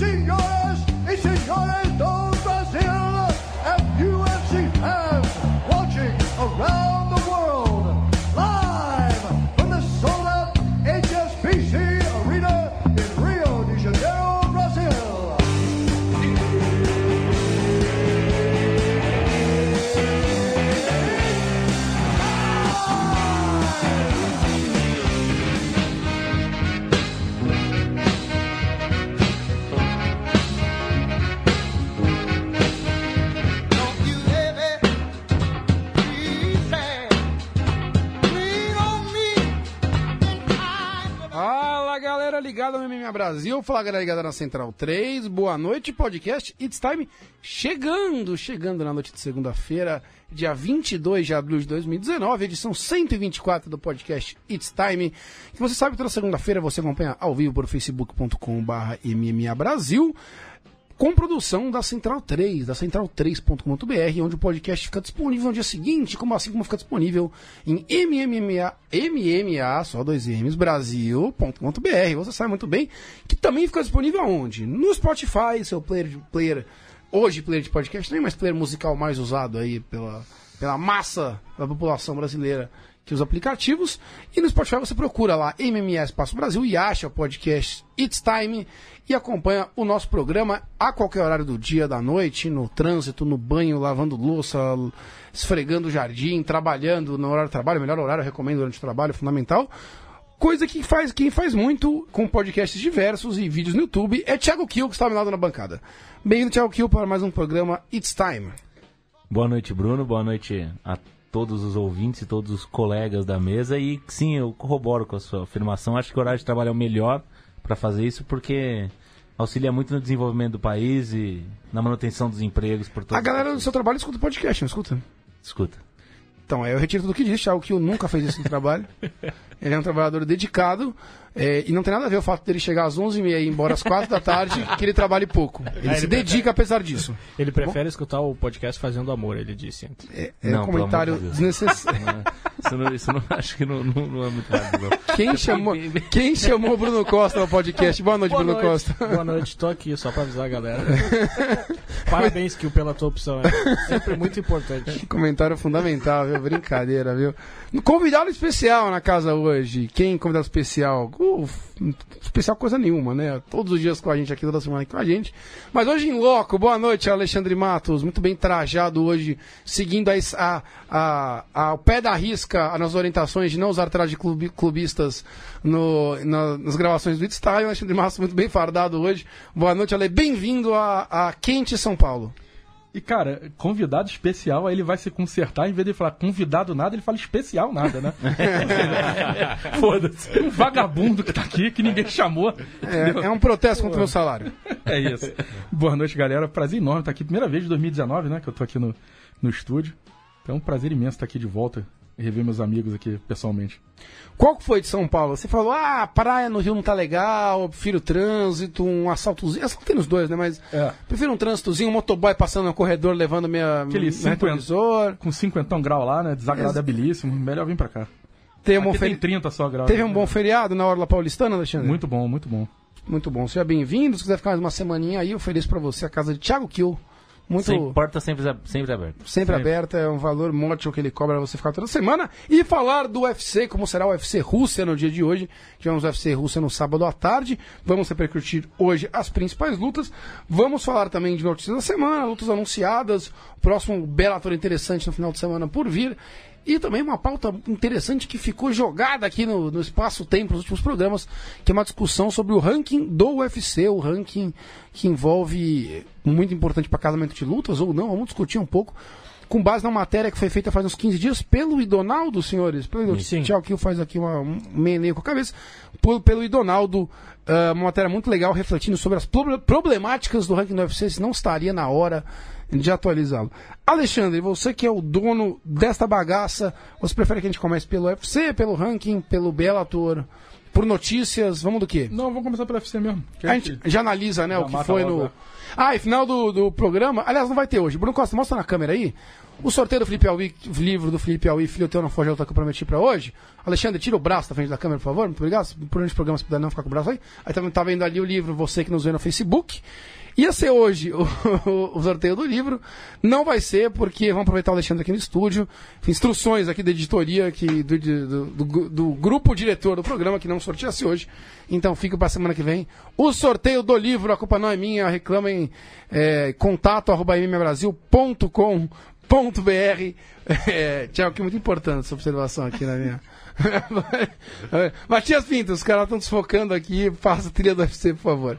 senhoras e senhores ligada no MMA Brasil, fala galera ligada na Central 3, boa noite podcast. It's Time chegando, chegando na noite de segunda-feira, dia 22 de abril de 2019, edição 124 do podcast It's Time, que você sabe toda segunda-feira você acompanha ao vivo por facebook.com barra Brasil, com produção da Central 3, da central3.com.br, onde o podcast fica disponível no dia seguinte, como assim como fica disponível em MMMA, MMA, só dois M's, Brasil.com.br. Você sabe muito bem que também fica disponível aonde? No Spotify, seu player, player hoje player de podcast, nem mais player musical mais usado aí pela, pela massa da população brasileira que usa aplicativos. E no Spotify você procura lá MMA Espaço Brasil e acha o podcast It's Time e acompanha o nosso programa a qualquer horário do dia, da noite, no trânsito, no banho, lavando louça, esfregando o jardim, trabalhando no horário de trabalho, melhor horário, eu recomendo durante o trabalho, é fundamental. Coisa que faz, quem faz muito com podcasts diversos e vídeos no YouTube é Thiago Kiel, que está ao meu lado na bancada. Bem-vindo, Thiago Kiel, para mais um programa It's Time. Boa noite, Bruno. Boa noite a todos os ouvintes e todos os colegas da mesa. E sim, eu corroboro com a sua afirmação. Acho que o horário de trabalho é o melhor para fazer isso, porque auxilia muito no desenvolvimento do país e na manutenção dos empregos por. A galera do seu trabalho escuta o podcast, não escuta? Escuta. Então, eu retiro tudo o que disse, Thiago Kiel nunca fez isso no trabalho. Ele é um trabalhador dedicado é, e não tem nada a ver o fato dele chegar às 11h30 e ir embora às 4 da tarde, que ele trabalhe pouco. Ele se dedica apesar disso. Ele prefere escutar o podcast fazendo amor, ele disse. É, é Não, um comentário de desnecessário. Não é- Isso, não, isso não- acho que não, não- não é muito válido, não. Quem chamou, quem chamou o Bruno Costa no podcast? Boa noite, Bruno Costa. Boa noite, tô aqui só pra avisar a galera. Parabéns, Kill, pela tua opção. É sempre muito importante. Comentário fundamental, viu? Brincadeira, viu? Convidado especial na casa hoje. Quem convidado especial? Uf, especial coisa nenhuma, né? Todos os dias com a gente aqui, toda semana aqui com a gente. Mas hoje em loco, boa noite, Alexandre Matos. Muito bem trajado hoje, seguindo a, a, a, ao pé da risca nas orientações de não usar traje clubi- clubistas no, na- nas gravações do It's. Alexandre Matos, muito bem fardado hoje. Boa noite, Ale. Bem-vindo a, a Quente São Paulo. E, cara, convidado especial, aí ele vai se consertar, em vez de falar convidado nada, ele fala especial nada, né? Foda-se. Um vagabundo que tá aqui, que ninguém chamou. É, é um protesto contra o meu salário. É isso. Boa noite, galera. Prazer enorme estar aqui. Primeira vez de 2019, né, que eu tô aqui no, no estúdio. Então é um prazer imenso estar aqui de volta rever meus amigos aqui pessoalmente. Qual que foi de São Paulo? Você falou, ah, praia no Rio não tá legal, eu prefiro o trânsito, um assaltozinho. Assalto tem nos dois, né? Mas É. prefiro um trânsitozinho, um motoboy passando no corredor levando minha, Aquele meu 50. retrovisor. Com 50 graus lá, né? Desagradabilíssimo. Melhor vir pra cá. Teve um, bom Aqui tem feri... 30 só graus. Teve um bom feriado na Orla Paulistana, Alexandre? Muito bom, muito bom. Muito bom. Seja bem-vindo. Se quiser ficar mais uma semaninha aí, eu ofereço pra você a casa de Thiago Kiel. Muito... Sempre, porta sempre, sempre aberta. Sempre aberta, é um valor módico que ele cobra você ficar toda semana. E falar do UFC, como será o UFC Rússia no dia de hoje. Tivemos o UFC Rússia no sábado à tarde. Vamos repercutir hoje as principais lutas. Vamos falar também de notícias da semana, lutas anunciadas. Próximo Bellator interessante no final de semana por vir. E também uma pauta interessante que ficou jogada aqui no, no espaço-tempo nos últimos programas, que é uma discussão sobre o ranking do UFC, o ranking que envolve muito importante para casamento de lutas ou não. Vamos discutir um pouco com base na matéria que foi feita faz uns 15 dias pelo Idonaldo, senhores. Pelo Sim. Tchau, que faz aqui uma, um meio com a cabeça. Pelo, pelo Idonaldo, uma matéria muito legal refletindo sobre as proble- problemáticas do ranking do UFC, se não estaria na hora de atualizá-lo. Alexandre, você que é o dono desta bagaça, você prefere que a gente comece pelo UFC, pelo ranking, pelo Bellator, Por notícias, vamos do quê? Não, vamos começar pelo UFC mesmo. A gente já analisa, né, Já o que foi logo, no. é. Ah, e final do, do programa. Aliás, não vai ter hoje. Bruno Costa, mostra na câmera aí. O sorteio do Felipe Alvi, livro do Felipe Alvi, Filho Teu Não Foge que eu prometi pra hoje. Alexandre, tira o braço da frente da câmera, por favor. Muito obrigado. Por onde programa, se puder não ficar com o braço aí. Aí também tá vendo ali o livro, você que nos vê no Facebook. Ia ser hoje o, o sorteio do livro. Não vai ser, porque vamos aproveitar o Alexandre aqui no estúdio. Instruções aqui da editoria, que, do, do, do- do grupo diretor do programa, que não sorteia-se hoje. Então fica pra semana que vem. O sorteio do livro, a culpa não é minha. Reclamem é, contato arroba mmbrasil.com.br. É, tchau, que é muito importante essa observação aqui na minha. Matias Pinto, os caras estão desfocando aqui. Faça a trilha do UFC, por favor.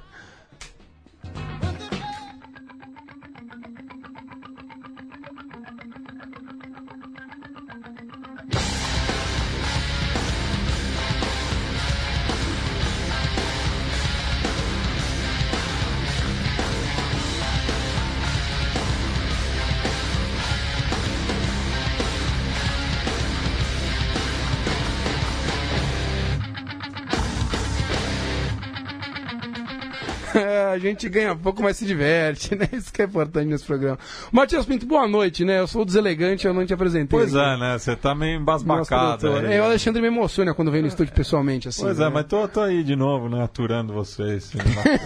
a gente ganha pouco, mas se diverte, né? Isso que é importante nesse programa. Matias Pinto, boa noite, né? Eu sou o deselegante, eu não te apresentei. Pois aqui. é, né? Você tá meio embasbacado. É, o Alexandre me emociona quando vem no estúdio pessoalmente, assim. Pois né? é, mas tô, tô aí de novo, né? Aturando vocês.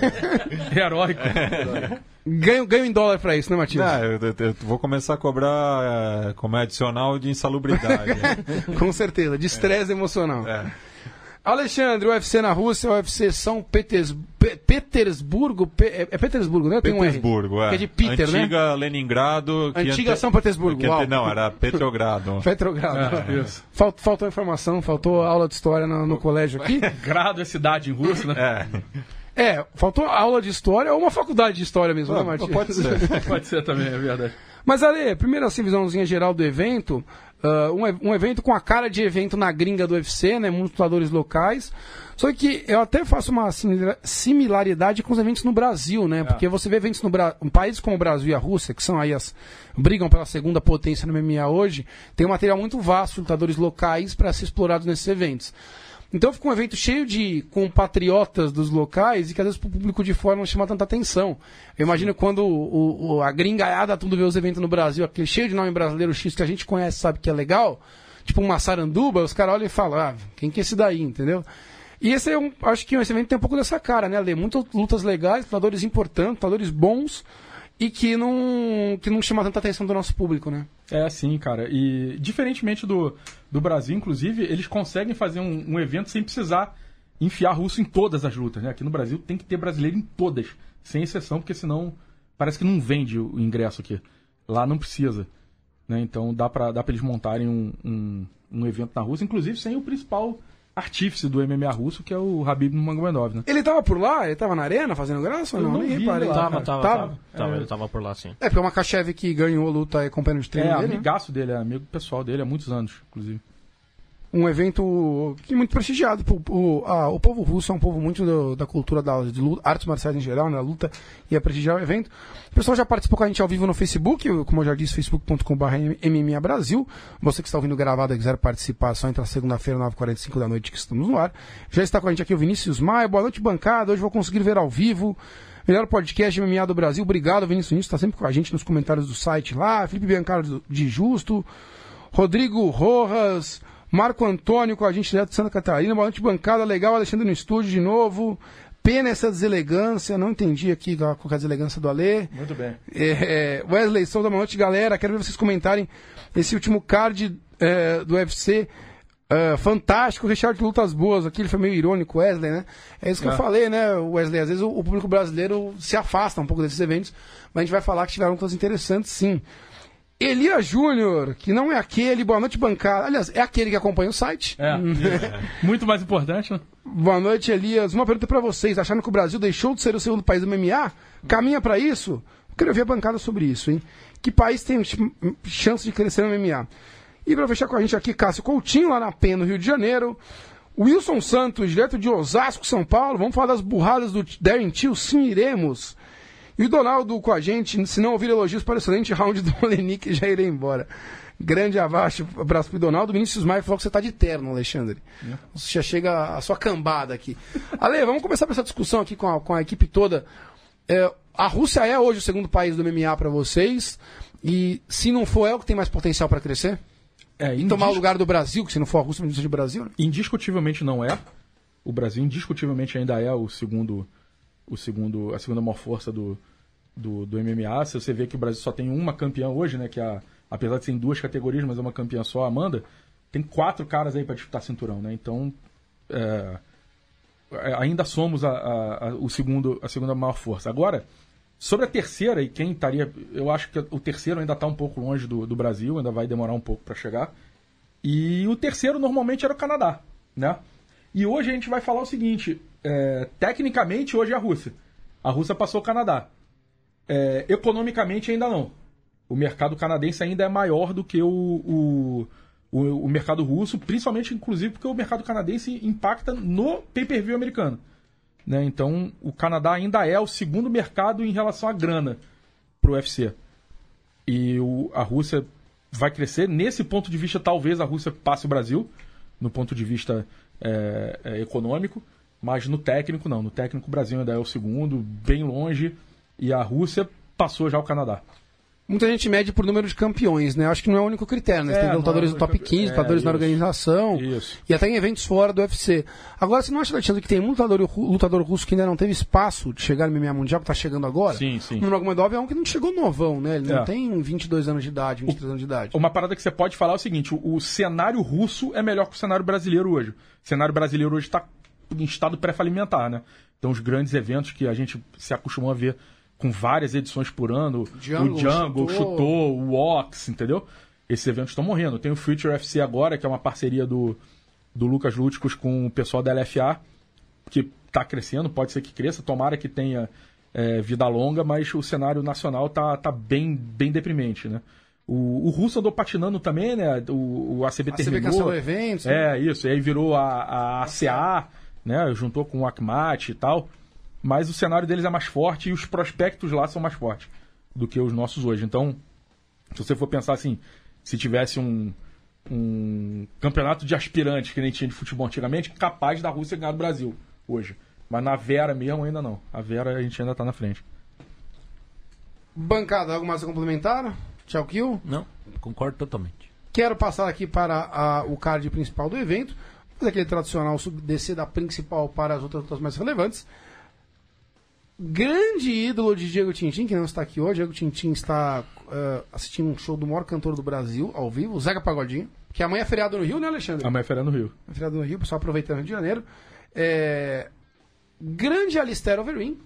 Heróico. Ganho, ganho em dólar pra isso, né, Matias? Não, eu, eu- eu vou começar a cobrar é, como é adicional de insalubridade. Com certeza, de estresse emocional. É. Alexandre, UFC na Rússia, UFC São Peters... Pe- Petersburgo, Pe- é é Petersburgo, né? Tem um. Petersburgo, é. Que é de Peter, né? Antiga Leningrado. que Antiga ante- São Petersburgo, que ante-. Não, era Petrogrado. Petrogrado. É, isso. Falt- faltou informação, faltou aula de história no, no colégio aqui. Grado é cidade em russo, né? É, É, faltou aula de história ou uma faculdade de história mesmo, né, Martins? pode ser. Pode ser também, é verdade. Mas, Ale, primeiro assim, visãozinha geral do evento. Ah, um, um evento com a cara de evento na gringa do UFC, né? Muitos lutadores locais. Só que eu até faço uma simila- similaridade com os eventos no Brasil, né? Porque você vê eventos no Brasil. Um país como o Brasil e a Rússia, que são aí as. brigam pela segunda potência no MMA hoje, tem um material muito vasto de lutadores locais para ser explorados nesses eventos. Então fica um evento cheio de compatriotas dos locais e que às vezes pro público de fora não chama tanta atenção. Eu imagino quando o, o- a gringaiada tudo vê os eventos no Brasil, aquele cheio de nome brasileiro X que a gente conhece, sabe que é legal, tipo uma saranduba, os caras olham e falam, ah, quem que é esse daí, entendeu? E esse é um, acho que esse evento tem um pouco dessa cara, né, Lê? Muitas lutas legais, lutadores importantes, lutadores bons e que não, que não chama tanta atenção do nosso público, né? É assim, cara. E diferentemente do, do Brasil, inclusive, eles conseguem fazer um, um evento sem precisar enfiar russo em todas as lutas, né? Aqui no Brasil tem que ter brasileiro em todas, sem exceção, porque senão parece que não vende o ingresso aqui. Lá não precisa. Né? Então dá pra, dá pra eles montarem um, um, um evento na Rússia, inclusive sem o principal artífice do MMA russo, que é o Habib Nurmagomedov, né? Ele tava por lá? Ele tava na arena fazendo graça ou Eu não? não Nem vi reparei. ele Tava, tava, Tava? tava. Tava, Ele tava por lá, sim. É, porque o Makachev que ganhou a luta é companheiro de treino É, dele, né? amigaço dele, é amigo pessoal dele há muitos anos, inclusive. Um evento que é muito prestigiado. O, o, a- o povo russo é um povo muito do- da cultura da, de luta, artes marciais em geral, né? A luta e é prestigiar o evento. O pessoal já participou com a gente ao vivo no Facebook, como eu já disse, facebook.com.br MMA Brasil. Você que está ouvindo gravado e quiser participar, só entra segunda-feira, 9h45 da noite, que estamos no ar. Já está com a gente aqui o Vinícius Maia. Boa noite, bancada. Hoje vou conseguir ver ao vivo. Melhor podcast MMA do Brasil. Obrigado, Vinícius Vinícius. Está sempre com a gente nos comentários do site lá. Felipe Biancaro de Justo. Rodrigo Rojas, Marco Antônio com a gente direto de Santa Catarina, boa noite, bancada, legal, Alexandre no estúdio de novo. Pena essa deselegância, não entendi aqui é a deselegância do Alê. Muito bem. É, Wesley Souza, boa noite, galera. Quero ver vocês comentarem esse último card é, do UFC. é, fantástico, recheado de lutas boas. Aqui ele foi meio irônico, Wesley, né? É isso que eu É. falei, né, Wesley? Às vezes o, o público brasileiro se afasta um pouco desses eventos, mas a gente vai falar que tiveram lutas interessantes, sim. Elias Júnior, que não é aquele, boa noite, bancada. Aliás, é aquele que acompanha o site. É. Muito mais importante, né? Boa noite, Elias. Uma pergunta pra vocês. Acharam que o Brasil deixou de ser o segundo país do MMA? Caminha pra isso? Eu queria ver a bancada sobre isso, hein? Que país tem ch- chance de crescer no MMA? E pra fechar com a gente aqui, Cássio Coutinho, lá na PEN, no Rio de Janeiro. Wilson Santos, direto de Osasco, São Paulo. Vamos falar das burradas do Darren Till? Sim, iremos. E o Donaldo com a gente, se não ouvir elogios para o excelente round do Olenik, já irei embora. Grande abaixo, abraço pro Donaldo. Vinícius Maia falou que você tá de terno, Alexandre. Você já chega a sua cambada aqui. Ale, vamos começar essa discussão aqui com a, com a equipe toda. É, a Rússia é hoje o segundo país do MMA para vocês. E se não for, é o que tem mais potencial para crescer? É, E tomar o lugar do Brasil, que se não for a Rússia, não precisa de Brasil, né? Indiscutivelmente não é. O Brasil indiscutivelmente ainda é o segundo, o segundo, a segunda maior força do, do, do MMA. Se você vê que o Brasil só tem uma campeã hoje, né, que é a, apesar de ser em duas categorias, mas é uma campeã só, a Amanda, tem quatro caras aí para disputar cinturão, né? Então, é, é, ainda somos a, a- a- o segundo, a segunda maior força. Agora, sobre a terceira e quem estaria, eu acho que o terceiro ainda está um pouco longe do, do Brasil, ainda vai demorar um pouco para chegar. E o terceiro normalmente era o Canadá, né? E hoje a gente vai falar o seguinte: é, tecnicamente hoje é a Rússia. A Rússia passou o Canadá. É, economicamente ainda não. O mercado canadense ainda é maior do que o, o, o, o mercado russo, principalmente, inclusive, porque o mercado canadense impacta no pay-per-view americano. Né? Então, o Canadá ainda é o segundo mercado em relação à grana para o UFC. E o- a Rússia vai crescer. Nesse ponto de vista, talvez a Rússia passe o Brasil, no ponto de vista é, é, econômico, mas no técnico, não. No técnico, o Brasil ainda é o segundo, bem longe, e a Rússia passou já o Canadá. Muita gente mede por número de campeões, né? Acho que não é o único critério, né? Você É, tem não é lutadores o do top campe- 15, é, lutadores na isso. organização. Isso. E até em eventos fora do UFC. Agora, você não acha, Alexandre, que tem um lutador, lutador russo que ainda não teve espaço de chegar no MMA Mundial, que tá chegando agora? Sim, sim. O Nurmagomedov é um que não chegou novão, né? Ele não É. tem 22 anos de idade, 23 anos de idade. Uma parada que você pode falar é o seguinte: o, o cenário russo é melhor que o cenário brasileiro hoje. O cenário brasileiro hoje está em estado pré-falimentar, né? Então, os grandes eventos que a gente se acostumou a ver com várias edições por ano, Jungle, o Jungle, chutou. chutou, o Ox, entendeu? Esses eventos estão morrendo. Tem o Future FC agora, que é uma parceria do, do Lucas Lúticos com o pessoal da LFA, que está crescendo, pode ser que cresça, tomara que tenha é, vida longa, mas o cenário nacional tá, tá bem, bem deprimente, né? O, o russo andou patinando também, né? O, o ACB A CB terminou. cancelou eventos. né? É, isso. E aí virou a, a ACA, né? Juntou com o Akmat e tal. Mas o cenário deles é mais forte e os prospectos lá são mais fortes do que os nossos hoje. Então, se você for pensar assim, se tivesse um, um campeonato de aspirantes que nem tinha de futebol antigamente, capaz da Rússia ganhar do Brasil hoje. Mas na Vera mesmo ainda não. A Vera a gente ainda tá na frente. Bancada, algo mais a complementar? Tchau, Kill. Não, concordo totalmente. Quero passar aqui para a- o card principal do evento. Aquele tradicional descer da principal para as outras lutas mais relevantes. Grande ídolo de Diego Tintin, que não está aqui hoje. Diego Tintin está eh, assistindo um show do maior cantor do Brasil, ao vivo, Zeca Pagodinho. Que amanhã é feriado no Rio, né, Alexandre? Amanhã é Fera no Rio. É feriado no Rio, pessoal aproveitando o Rio de Janeiro. É, Grande Alistair Overeem,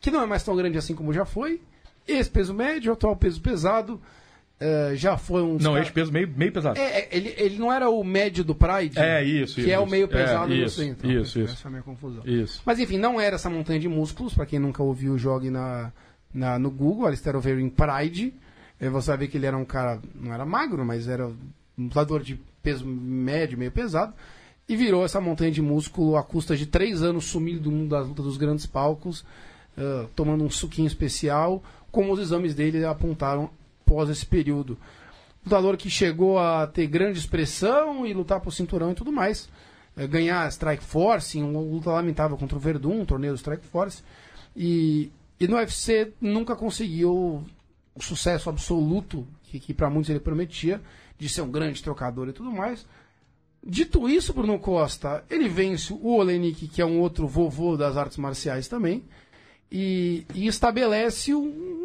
que não é mais tão grande assim como já foi. Esse peso médio, atual peso pesado. Eh, já foi um. Não, cara- esse peso meio, meio pesado. é, é, ele, ele não era o médio do Pride? É, isso, Que isso, é o meio pesado É, no isso, centro. isso, isso. Essa é a minha confusão. Isso. Mas enfim, não era essa montanha de músculos. Pra quem nunca ouviu, jogue na, na, no Google, Alistair Overeem Pride. Você vai ver que ele era um cara, não era magro, mas era um lutador de peso médio, meio pesado. E virou essa montanha de músculo à custa de três anos sumido do mundo das lutas dos grandes palcos, eh, tomando um suquinho especial, como os exames dele apontaram pós esse período lutador que chegou a ter grande expressão e lutar por cinturão e tudo mais. É, ganhar Strike Force, em uma luta lamentável contra o Verdun, um torneio do Strike Force. E, e no UFC nunca conseguiu o sucesso absoluto que, que para muitos ele prometia, de ser um grande trocador e tudo mais. Dito isso, Bruno Costa, ele vence o Olenik, que é um outro vovô das artes marciais também, e, e estabelece um,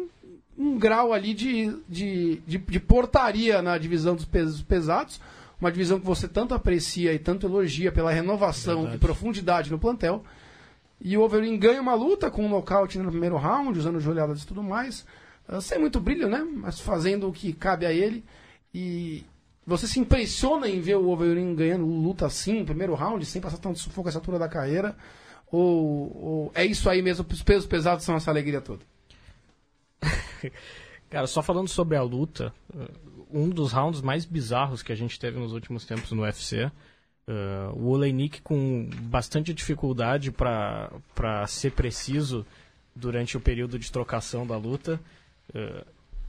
um grau ali de, de, de, de portaria na divisão dos pesos pesados, uma divisão que você tanto aprecia e tanto elogia pela renovação e profundidade no plantel. E o Overeem ganha uma luta com um nocaute no primeiro round, usando joelhadas e tudo mais. Ah, sem muito brilho, né? Mas fazendo o que cabe a ele. E você se impressiona em ver o Overeem ganhando luta assim, no primeiro round, sem passar tanto sufoco essa altura da carreira? Ou, ou é isso aí mesmo, os pesos pesados são essa alegria toda? Cara, só falando sobre a luta, um dos rounds mais bizarros que a gente teve nos últimos tempos no UFC, eh, o Oleinik com bastante dificuldade para ser preciso durante o período de trocação da luta. Uh,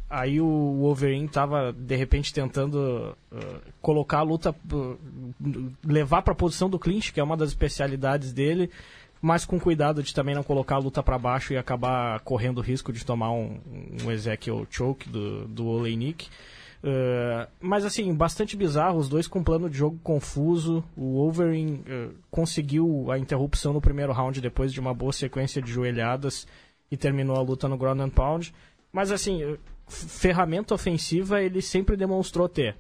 aí o Wolverine estava de repente tentando uh, colocar a luta, uh, levar para a posição do clinch, que é uma das especialidades dele, mas com cuidado de também não colocar a luta para baixo e acabar correndo o risco de tomar um, um Ezekiel choke do, do Oleinik. Uh, mas assim, bastante bizarro, os dois com plano de jogo confuso. O Wolverine uh, conseguiu a interrupção no primeiro round depois de uma boa sequência de joelhadas e terminou a luta no ground and pound. Mas assim, uh, ferramenta ofensiva ele sempre demonstrou ter.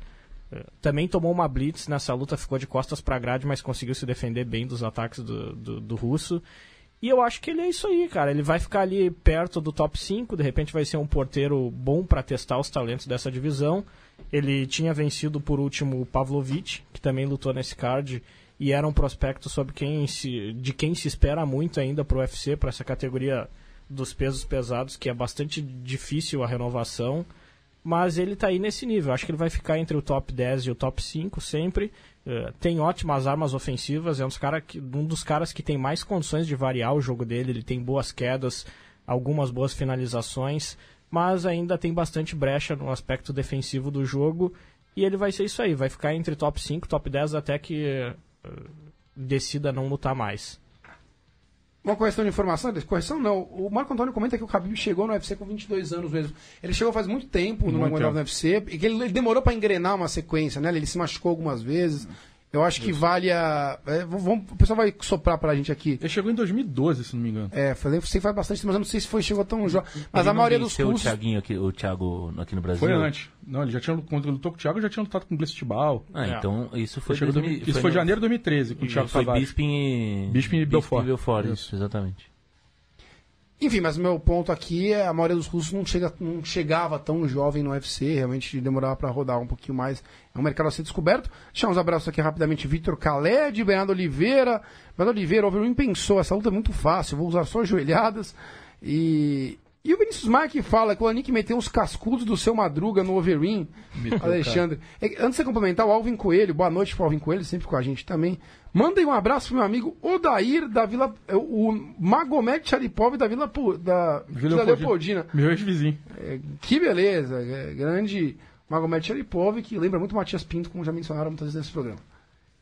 Também tomou uma blitz nessa luta, ficou de costas para grade, mas conseguiu se defender bem dos ataques do, do, do russo. E eu acho que ele é isso aí, cara. Ele vai ficar ali perto do top 5, de repente vai ser um porteiro bom para testar os talentos dessa divisão. Ele tinha vencido por último o Pavlovich, que também lutou nesse card, e era um prospecto sobre quem se, de quem se espera muito ainda para o UFC, para essa categoria dos pesos pesados, que é bastante difícil a renovação. Mas ele está aí nesse nível. Acho que ele vai ficar entre o top 10 e o top 5 sempre. Uh, tem ótimas armas ofensivas, é um dos, cara que, um dos caras que tem mais condições de variar o jogo dele. Ele tem boas quedas, algumas boas finalizações, mas ainda tem bastante brecha no aspecto defensivo do jogo. E ele vai ser isso aí, vai ficar entre top 5, top 10 até que uh, decida não lutar mais. Uma questão de informação, correção não. O Marco Antônio comenta que o Khabib chegou no UFC com 22 anos mesmo. Ele chegou faz muito tempo no Muito Magomedov tempo. no UFC e que ele, ele demorou para engrenar uma sequência, né? Ele se machucou algumas vezes. Eu acho que vale a... é, vamos- o pessoal vai soprar pra gente aqui. Ele chegou em 2012, se não me engano. É, falei, sei que faz bastante tempo, mas eu não sei se foi, chegou tão jovem. Mas Ele a não maioria dos venceu o. Thiaguinho aqui, o Thiago aqui no Brasil. Foi antes. Não, ele já tinha quando ele lutou com o Thiago, já tinha lutado com o Glestibal. Ah, É. então isso foi, Chegou em 2000 dois- Isso foi no- janeiro de 2013, com o Thiago Foi. Bisping e... Bisping e Belfort. Belfort, Isso. isso, exatamente. Enfim, mas o meu ponto aqui é a maioria dos russos não, chega, não chegava tão jovem no UFC, realmente demorava para rodar um pouquinho mais. É um mercado a ser descoberto. Deixar uns abraços aqui rapidamente. Vitor Caled, Bernardo Oliveira. Bernardo Oliveira, o Overeem pensou, essa luta é muito fácil, vou usar só joelhadas. E, e o Vinícius Marque fala que o Anik meteu uns cascudos do seu Madruga no Overeem. Alexandre. É, antes de você complementar, o Alvin Coelho, boa noite pro Alvin Coelho, sempre com a gente também. Mandem um abraço pro meu amigo Odair da Vila. é, O Magomed Charipov da Vila, da Vila Leopoldina. Meu ex-vizinho. É, que beleza, é, grande Magomed Charipov, que lembra muito Matias Pinto, como já mencionaram muitas vezes nesse programa.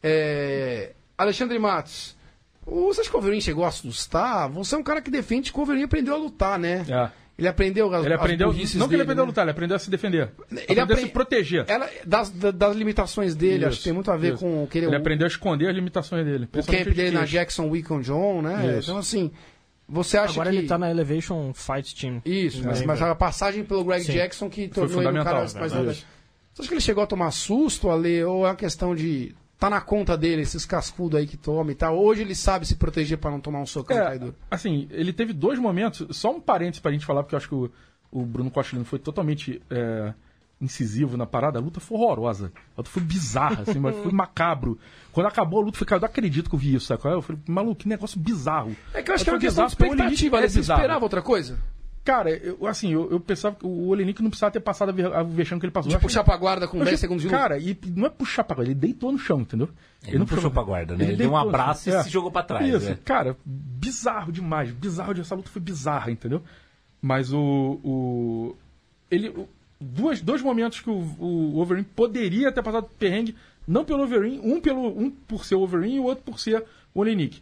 É, Alexandre Matos, você acha que o Wolverine chegou a assustar? Você é um cara que defende que o Wolverine aprendeu a lutar, né? É. Ele aprendeu as, Ele as aprendeu. burrices Não que ele dele, aprendeu a né? lutar, ele aprendeu a se defender. Ele aprendeu a se proteger. Ela, das, da- das limitações dele, acho que tem muito a ver isso. com o que ele, Ele aprendeu a esconder as limitações dele. o camp dele as na. Jackson Wickham John, né? Isso. Então, assim, você acha Agora que... ele tá na Elevation Fight Team. Isso, mas, mas a passagem pelo Greg Sim. Jackson que tornou ele um fundamental, cara mais verdade. Você acha que ele chegou a tomar susto, Ale, ou é uma questão de. Tá na conta dele, esses cascudos aí que toma e tal? Hoje ele sabe se proteger pra não tomar um socão É, caidor. assim, ele teve dois momentos, só um parênteses pra gente falar, porque eu acho que o, o Bruno Costelino foi totalmente é, incisivo na parada. A luta foi horrorosa. A luta foi bizarra, assim, mas foi macabro. Quando acabou a luta, eu falei, cara, eu não acredito que eu vi isso, sabe? é? Eu falei, maluco, que negócio bizarro. É que eu acho Mas que é uma questão de expectativa, Olenik né? é esperava outra coisa? Cara, eu, assim, eu, eu pensava que o Olenik não precisava ter passado a ver- a vexame que ele passou. De puxar pra guarda com eu 10 achei- segundos de luta. Cara, e não é puxar pra guarda, ele deitou no chão, entendeu? Ele não puxou pra guarda, né? Ele deu um abraço e se jogou pra trás, Isso, é. cara, bizarro demais. Bizarro, de- essa luta foi bizarra, entendeu? Mas o. o ele. o- duas, dois momentos que o, o Wolverine poderia ter passado perrengue, não pelo Wolverine, um, pelo, um por ser o Wolverine e o outro por ser o Olenik.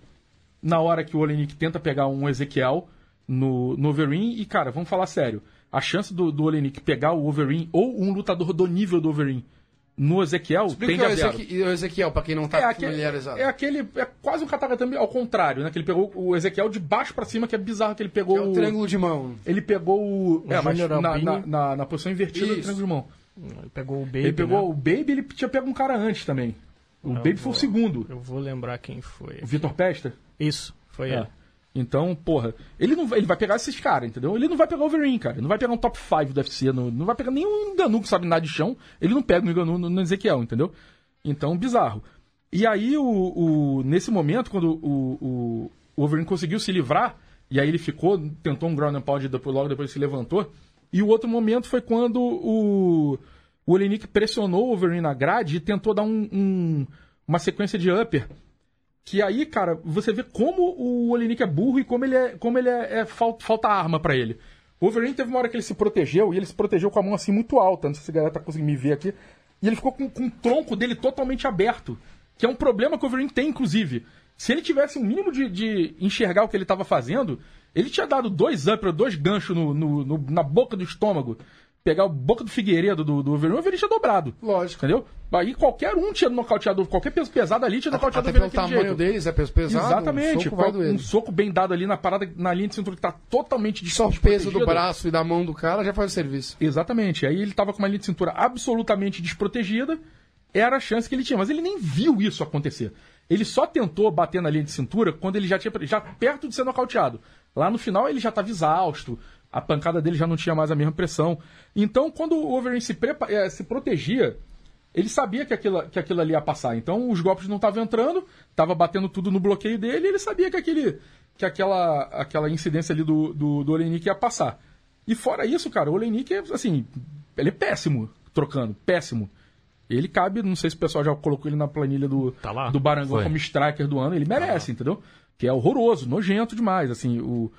Na hora que o Olenik tenta pegar um Ezequiel no, no Wolverine, e cara, vamos falar sério. A chance do, do Olenik pegar o Wolverine ou um lutador do nível do Wolverine no Ezequiel Explica tende o a zero. Ezequiel, o Ezequiel, pra quem não tá É aquele, familiarizado. é aquele. É quase um katagatame ao contrário, né? Que ele pegou o Ezequiel de baixo pra cima, que é bizarro que ele pegou É o o. triângulo de mão. Ele pegou o. é, mas na, na, na, na posição invertida do Isso. triângulo de mão. Ele pegou o Baby. ele pegou né? o Baby ele tinha pego um cara antes também. O Baby foi o segundo. Eu vou lembrar quem foi. O Vitor Pesta. Isso, foi É. ele. Então, porra, ele não vai- ele vai pegar esses caras, entendeu? Ele não vai pegar o Overeem, cara. Ele não vai pegar um top 5 do UFC, não, não vai pegar nenhum Enganu que sabe nada de chão. Ele não pega o Enganu no, no Ezequiel, entendeu? Então, bizarro. E aí, o, o- nesse momento, quando o, o, o Overeem conseguiu se livrar, e aí ele ficou, tentou um ground and pound, logo depois se levantou. E o outro momento foi quando o, o Olenik pressionou o Overeem na grade e tentou dar um- um- uma sequência de upper Que aí, cara, você vê como o Olenik é burro e como ele é. Como ele é, é falta, falta arma pra ele. O Wolverine teve uma hora que ele se protegeu e ele se protegeu com a mão assim muito alta. Não sei se a galera tá conseguindo me ver aqui. E ele ficou com, com o tronco dele totalmente aberto. Que é um problema que o Wolverine tem, inclusive. Se ele tivesse um mínimo de, de enxergar o que ele estava fazendo, ele tinha dado dois upper, dois ganchos no, no- no- na boca do estômago. Pegar a boca do Figueiredo do, do Wolverine, o Wolverine tinha dobrado. Lógico. Entendeu? Aí qualquer um tinha nocauteado, qualquer peso pesado ali tinha nocauteado Até o pelo tamanho jeito. deles, é peso pesado. Exatamente. Um soco um soco bem dado ali na parada, na linha de cintura que tá totalmente Só o peso do braço e da mão do cara já faz o serviço. Exatamente. Aí ele tava com uma linha de cintura absolutamente desprotegida. Era a chance que ele tinha. Mas ele nem viu isso acontecer. Ele só tentou bater na linha de cintura quando ele já tinha. já perto de ser nocauteado. Lá no final ele já estava exausto. A pancada dele já não tinha mais a mesma pressão. Então, quando o Wolverine se, eh, se protegia, ele sabia que aquilo, que aquilo ali ia passar. Então, os golpes não estavam entrando, estava batendo tudo no bloqueio dele, e ele sabia que, aquele, que aquela, aquela incidência ali do, do, do Olenik ia passar. E fora isso, cara, o Olenik, é, assim, ele é péssimo trocando, péssimo. Ele cabe, não sei se o pessoal já colocou ele na planilha do, Tá lá? do Barangão como striker do ano, ele merece, entendeu? Que é horroroso, nojento demais, assim, o...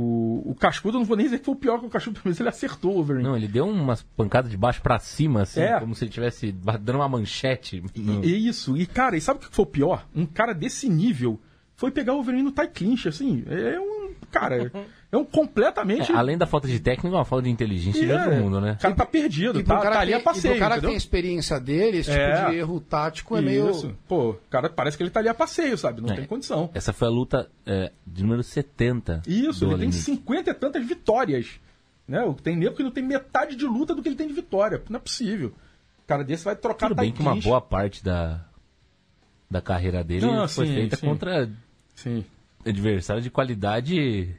O, o Cascudo, eu não vou nem dizer que foi o pior que o Cascudo, mas ele acertou o Wolverine. Não, ele deu umas pancadas de baixo pra cima, assim, É. como se ele tivesse dando uma manchete. no- E isso. E, cara, e sabe o que foi o pior? Um cara desse nível foi pegar o Wolverine no tie clinch, assim. É um. Cara, é um completamente. É, além da falta de técnica, é uma falta de inteligência de É, outro mundo, né? O cara tá perdido, E pro tá, cara, tá ali tem, a passeio, e pro cara que entendeu? tem experiência dele, esse tipo É. de erro tático é meio. Isso. Pô, o cara parece que ele tá ali a passeio, sabe? Não É. tem condição. Essa foi a luta é, de número 70. Isso, ele tem Olenik. 50 e tantas vitórias. Né? O- Tem nego que não tem metade de luta do que ele tem de vitória. Não é possível. O cara desse vai trocar Tudo bem que uma boa parte da, da carreira dele Não, foi sim, feita sim. contra Sim. adversário de qualidade,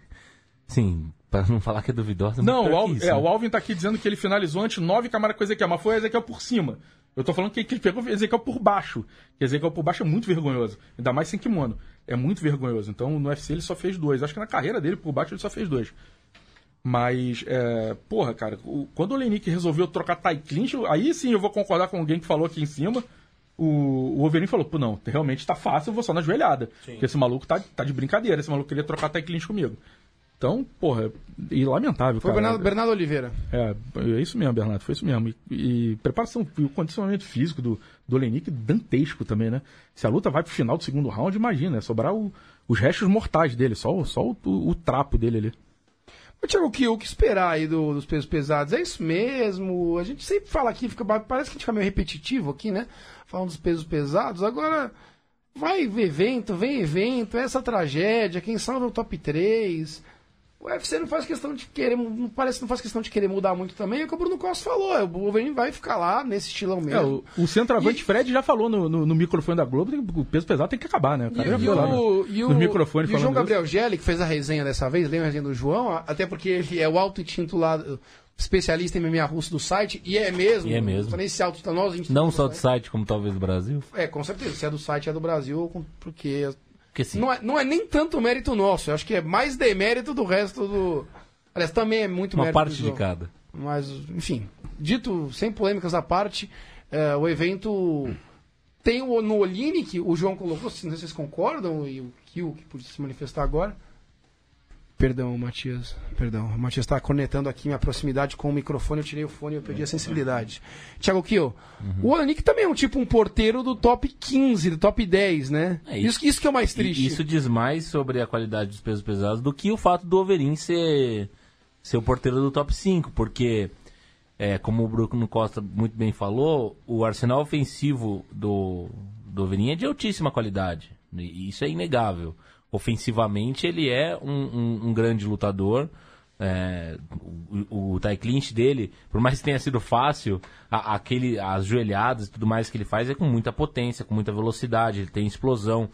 sim, para não falar que é duvidosa. Não, muito o, Al- isso, é, né? o Alvin tá aqui dizendo que ele finalizou antes nove camadas com o Ezequiel, mas foi o Ezequiel por cima. Eu tô falando que que ele pegou o Ezequiel por baixo. Que Ezequiel por baixo é muito vergonhoso. Ainda mais sem kimono. É muito vergonhoso. Então no UFC ele só fez dois. Acho que na carreira dele por baixo ele só fez dois. Mas, é, porra, cara, o- quando o Olenik resolveu trocar tie clinch, aí sim eu vou concordar com alguém que falou aqui em cima. O, o falou, pô, não, realmente tá fácil, eu vou só na joelhada. Porque esse maluco tá, tá de brincadeira, esse maluco queria trocar tie clinch comigo. Então, porra, e lamentável, Foi o cara. Bernardo, Bernardo Oliveira. É, é isso mesmo, Bernardo, foi isso mesmo. E, e preparação e o condicionamento físico do, do Olenik dantesco também, né? Se a luta vai pro final do segundo round, imagina, é sobrar o- os restos mortais dele, só, o- só o, o- o trapo dele ali. Ô, Thiago, o que, o que esperar aí do- dos pesos pesados? É isso mesmo? A gente sempre fala aqui, fica, parece que a gente fica meio repetitivo aqui, né? Falando dos pesos pesados. Agora, vai evento, vem evento, é essa tragédia, quem salva é o top 3. O UFC não faz questão de querer, não parece que não faz questão de querer mudar muito também, é o que o Bruno Costa falou. O Wolverine vai ficar lá nesse estilão É, mesmo. o, o centroavante Fred já falou no, no, no microfone da Globo, tem- o peso pesado tem que acabar, né? O E, cara já e foi lá o, no, e o, no microfone e o falando João isso. Gabriel Gelli, que fez a resenha dessa vez, lembra a resenha do João? Até porque ele é o auto-intitulado especialista em MMA russo do site, e é mesmo. E é mesmo. Não tô nem se auto nós intitulamos Não só o do site. como talvez do Brasil. É, com certeza. Se é do site, é do Brasil, porque Porque sim. não é, não é nem tanto mérito nosso. Eu acho que é mais demérito do resto do. Aliás, também é muito Uma mérito parte do de cada. Mas, enfim, dito sem polêmicas à parte, é, o evento tem o, no Oline, que o João colocou, não sei se vocês concordam, e o Kio, que podia se manifestar agora. Perdão, Matias. Perdão. O Matias está conectando aqui minha proximidade com o microfone, eu tirei o fone e eu perdi a sensibilidade. Thiago Kio, o Olanik também é um tipo um porteiro do top 15, do top 10, né? É isso, isso que é o mais triste. Isso diz mais sobre a qualidade dos pesos pesados do que o fato do Overin ser, ser o porteiro do top 5, porque, é, como o Bruno Costa muito bem falou, o arsenal ofensivo do, do Overin é de altíssima qualidade. Isso é inegável. Ofensivamente, ele é um, um- um grande lutador. É, o, o tie clinch dele, por mais que tenha sido fácil, a- aquele, as joelhadas e tudo mais que ele faz é com muita potência, com muita velocidade, ele tem explosão,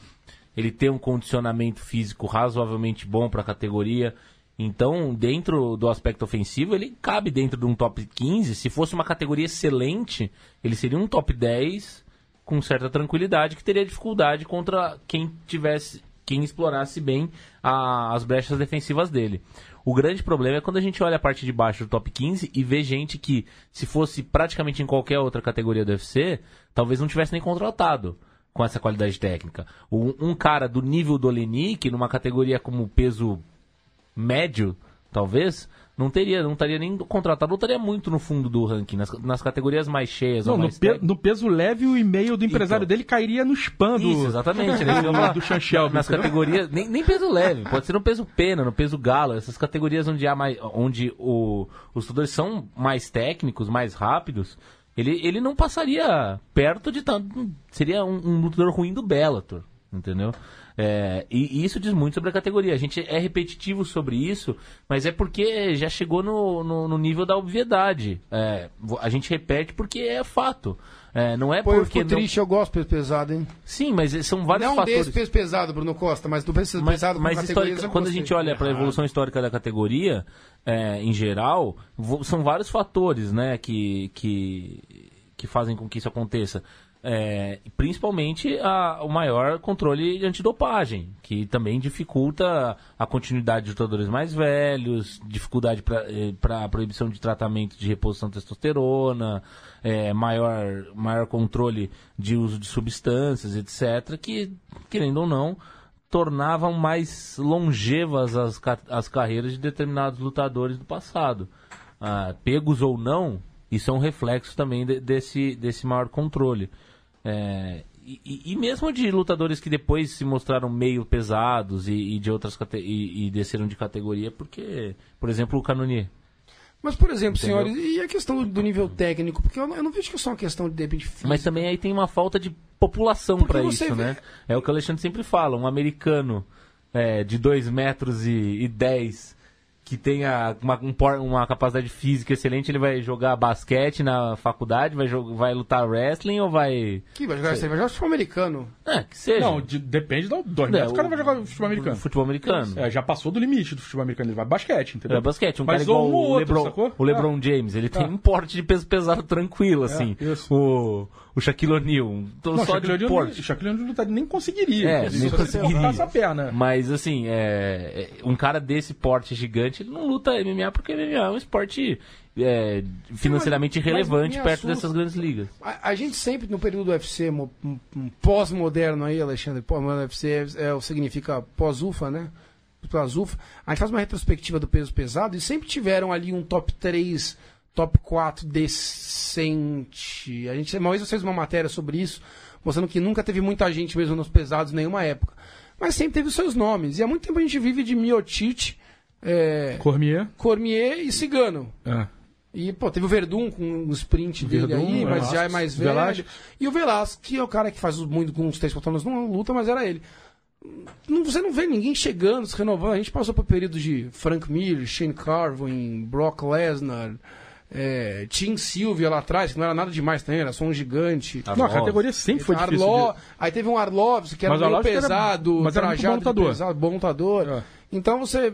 ele tem um condicionamento físico razoavelmente bom para a categoria. Então, dentro do aspecto ofensivo, ele cabe dentro de um top 15. Se fosse uma categoria excelente, ele seria um top 10 com certa tranquilidade, que teria dificuldade contra quem tivesse, quem explorasse bem a- as brechas defensivas dele. O grande problema é quando a gente olha a parte de baixo do top 15 e vê gente que, se fosse praticamente em qualquer outra categoria do UFC, talvez não tivesse nem contratado. com essa qualidade técnica. Um, um cara do nível do Olenik, numa categoria como peso médio, talvez, não teria, não estaria nem contratado, não estaria muito no fundo do ranking, nas, nas categorias mais cheias Não, ou no, mais pe- no peso leve, o e-mail do empresário Então. dele cairia no spam do, Isso, exatamente. né? Do Sean Shelby. Nas categorias, nem, nem peso leve, pode ser no peso pena, no peso galo, essas categorias onde, há mais, onde o, os lutadores são mais técnicos, mais rápidos, ele, ele não passaria perto de tanto. Seria um, um lutador ruim do Bellator, entendeu? É, e, e isso diz muito sobre a categoria. A gente é repetitivo sobre isso, mas é porque já chegou no, no, no nível da obviedade. É, a gente repete porque é fato. É, não é Pô, eu porque. fico não- triste, eu gosto do peso pesado, hein? Sim, mas são vários Não fatores. desse peso pesado, Bruno Costa, mas do peso Mas, pesado mas histórica- eu quando a gente olha para a evolução histórica da categoria, é, em geral, são vários fatores né, que, que, que fazem com que isso aconteça. É, principalmente a- o maior controle de antidopagem, que também dificulta a continuidade de lutadores mais velhos, dificuldade para a proibição de tratamento de reposição de testosterona, é, maior, maior controle de uso de substâncias, etc., que, querendo ou não, tornavam mais longevas as, as carreiras de determinados lutadores do passado. Ah, pegos ou não, isso é um reflexo também de- desse, desse maior controle. É, e, e- mesmo de lutadores que depois se mostraram meio pesados e, e de outras e, e desceram de categoria, porque, por exemplo, o Canonier. Mas, por exemplo, Entendeu? senhores, e a questão do nível técnico? Porque eu não, eu não vejo que é só uma questão de, de repente, física. Mas também aí tem uma falta de população para isso, vê- né? É o que o Alexandre sempre fala, um americano é, de 2 metros e, e 10 que tenha uma, um uma capacidade física excelente, ele vai jogar basquete na faculdade, vai, jo- vai lutar wrestling ou vai... Que vai jogar, você vai jogar futebol americano. É, que seja. Não, de- depende do dois É, o cara vai jogar futebol americano. Futebol americano. É, já passou do limite do futebol americano, ele vai basquete, entendeu? É basquete, um Mas cara igual um o outro, LeBron, sacou? o LeBron James, ele tem É. um porte de peso pesado tranquilo, assim. isso. O, o Shaquille O'Neal, então Não, só Shaquille de porte. Shaquille O'Neal lutaria- nem conseguiria. É, nem conseguiria. cortasse a perna. Mas assim, é, é, um cara desse porte gigante, ele não luta MMA porque MMA é um esporte é, financeiramente mas irrelevante me perto assusta. dessas grandes ligas. A, a gente sempre, no período do UFC, mo- um- um pós-moderno aí, Alexandre, pós-moderno UFC é, é, significa pós-UFA, né? Pós-UFA. A gente faz uma retrospectiva do peso pesado e sempre tiveram ali um top 3, top 4 decente. A gente, uma vez fez uma matéria sobre isso, mostrando que nunca teve muita gente mesmo nos pesados em nenhuma época. Mas sempre teve os seus nomes. E há muito tempo a gente vive de Miotite, é, Cormier. Cormier e Cigano. É. E, pô, teve o Verdun com um sprint dele Verdun, aí, mas Velasquez, já é mais velho. Velasquez. E o Velasquez, que é o cara que faz muito com os três anos não luta, mas era ele. Não, você não vê ninguém chegando, se renovando. A gente passou por períodos de Frank Mir, Shane Carvin, Brock Lesnar, é, Tim Sylvia lá atrás, que não era nada demais também, era só um gigante. Não, a categoria sempre foi difícil. Arlo... de- Aí teve um Arlovs, que era o meio Arlovs era- pesado, mas era trajado bom lutador. pesado, bom lutador. É. Então você.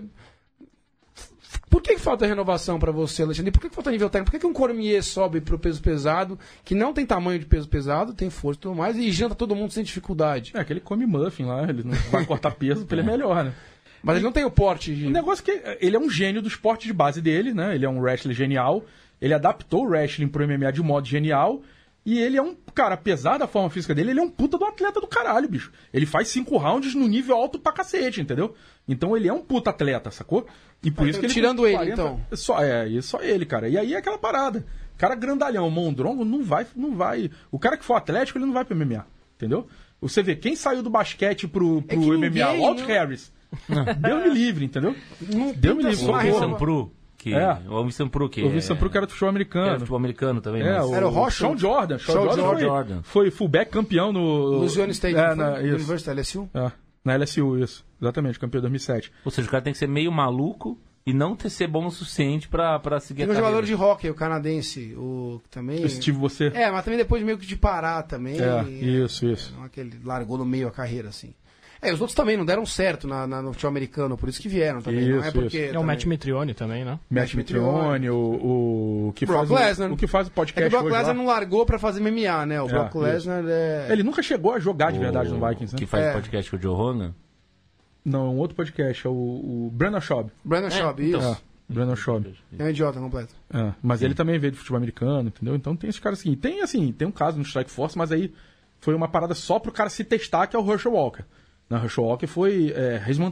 Por que, que falta renovação pra você, Alexandre? Por que, que falta nível técnico? Por que, que um Cormier sobe pro peso pesado, que não tem tamanho de peso pesado, tem força e tudo mais, e janta todo mundo sem dificuldade? É, que ele come muffin lá, ele não vai cortar peso, porque ele é melhor, né? Mas ele não tem o porte de. O negócio é que ele é um gênio do esporte de base dele, né? Ele é um wrestler genial. Ele adaptou o wrestling pro MMA de um modo genial. E ele é um, cara, apesar da forma física dele, ele é um puta do atleta do caralho, bicho. Ele faz cinco rounds no nível alto pra cacete, entendeu? Então ele é um puta atleta, sacou? E por Ah, isso que ele. tirando ele, então. Só, é, só ele, cara. E aí é aquela parada. O cara grandalhão, mondrongo, não vai, não vai. O cara que for atlético, ele não vai pro MMA, entendeu? Você vê, quem saiu do basquete pro, pro É MMA? ninguém, Walt não- Harris. Deus me livre, entendeu? Não Deu me tenta livre, O só Alvin que... É. O Alvin Eu vi é- que era do futebol era americano. futebol americano também, É, mas... o, Era o Rocha? Sean Jordan. Sean, Sean Jordan, foi, Jordan. foi fullback campeão no... Louisiana State, É, não na. University LSU? É, na LSU, isso. Exatamente, campeão em 2007. Ou seja, o cara tem que ser meio maluco e não ter ser bom o suficiente pra, pra seguir Tem a um jogador de hockey, o canadense, o que também. Steve, você... É, mas também depois meio que de parar também. É, isso, isso. Não é que ele largou no meio a carreira, assim. É, os outros também não deram certo na, na- no futebol americano, por isso que vieram também. não é Isso, porque. É o Matt Mitrione também, né? Matt Mitrione, o, o, que Brock faz o, Lesnar. o que faz o É que podcast o Brock hoje Lesnar lá. não largou pra fazer MMA, né? O Brock isso. Lesnar é. Ele nunca chegou a jogar de verdade no Vikings, né? Que faz É. podcast com o Joe Rogan. Não, é um outro podcast, é o, o Brandon Schaub. Brandon Schaub, então. isso. É, Brandon Schaub. É um idiota completo. É, mas ele também veio do futebol americano, entendeu? Então tem esse cara assim. Tem assim, tem um caso no Strike Force, mas aí foi uma parada só pro cara se testar, que é o Herschel Walker. Na Walker foi é, Heisman,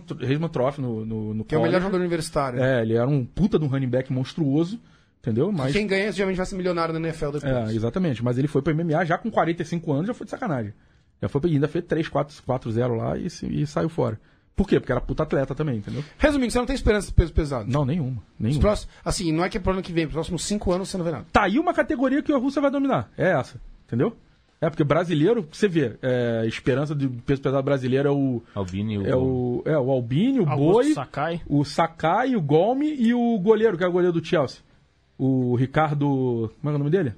Trophy no, no, no Que é o melhor college. jogador universitário. É, ele era um puta de um running back monstruoso, entendeu? Mas, Quem ganha geralmente vai ser milionário na NFL depois. é, exatamente. Mas ele foi pro MMA já com 45 anos, já foi de sacanagem. Já foi, ainda fez 3, 4, 4 0 lá e, e saiu fora. Por quê? Porque era puta atleta também, entendeu? Resumindo, você não tem esperança de peso pesado. Não, nenhuma. Nenhuma. próximos, assim, não é que é pro ano que vem, pros próximos cinco anos você não vê nada. Tá aí uma categoria que a Rússia vai dominar. É essa. Entendeu? É, porque brasileiro, você vê, é, a esperança de peso pesado brasileiro é o. Albini, o, É o, é, o Albini, o Augusto Boi, Sakai. o Sakai, o Golme e o goleiro, que é o goleiro do Chelsea. O Ricardo. Como é, que é o nome dele?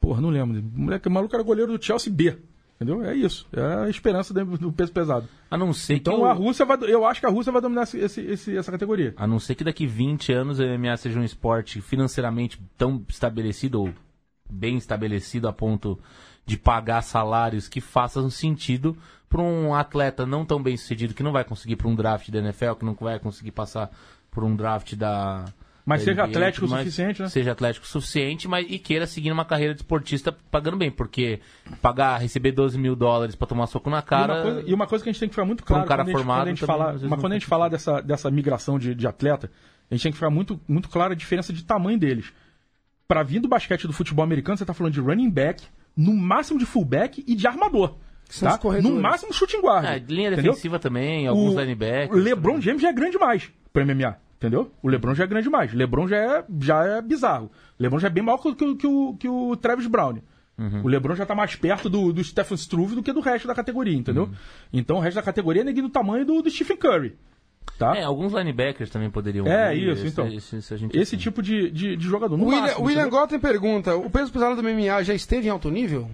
Porra, não lembro. O moleque o maluco era goleiro do Chelsea B. Entendeu? É isso. É a esperança do do peso pesado. A não ser Então que o- a Rússia vai. Eu acho que a Rússia vai dominar esse, esse- essa categoria. A não ser que daqui 20 anos o MMA seja um esporte financeiramente tão estabelecido ou bem estabelecido a ponto de pagar salários que façam sentido para um atleta não tão bem sucedido que não vai conseguir para um draft da NFL, que não vai conseguir passar por um draft da. Mas da seja NBA, atlético o suficiente, né? Seja atlético o suficiente, mas e queira seguir uma carreira de esportista pagando bem, porque pagar, receber 12 mil dólares para tomar soco na E cara. uma, coisa, e uma coisa que a gente tem que ficar muito Pra um claro cara quando, a gente, formado quando a gente também, falar, mas quando a gente falar dessa, dessa migração de, de atleta, a gente tem que ficar muito, muito clara a diferença de tamanho deles. Pra vir do basquete do futebol americano, você tá falando de running back, no máximo de fullback e de armador. Tá? No máximo shooting guard. É, linha entendeu? defensiva também, alguns o linebackers. LeBron James já é grande demais pro MMA, entendeu? O LeBron já é grande demais. LeBron já é, já é bizarro. O LeBron já é bem maior que, o- que, o- que o, que o Travis Brown. Uhum. O LeBron já tá mais perto do, do Stephen Struve do que do resto da categoria, entendeu? Uhum. Então o resto da categoria é neguinho do tamanho do, do Stephen Curry. Tá? É, alguns linebackers também poderiam. É, vir, isso, então. Esse, esse Esse tipo de, de, de jogador. No William, máximo, William? Gotten pergunta: o peso pesado do MMA já esteve em alto nível?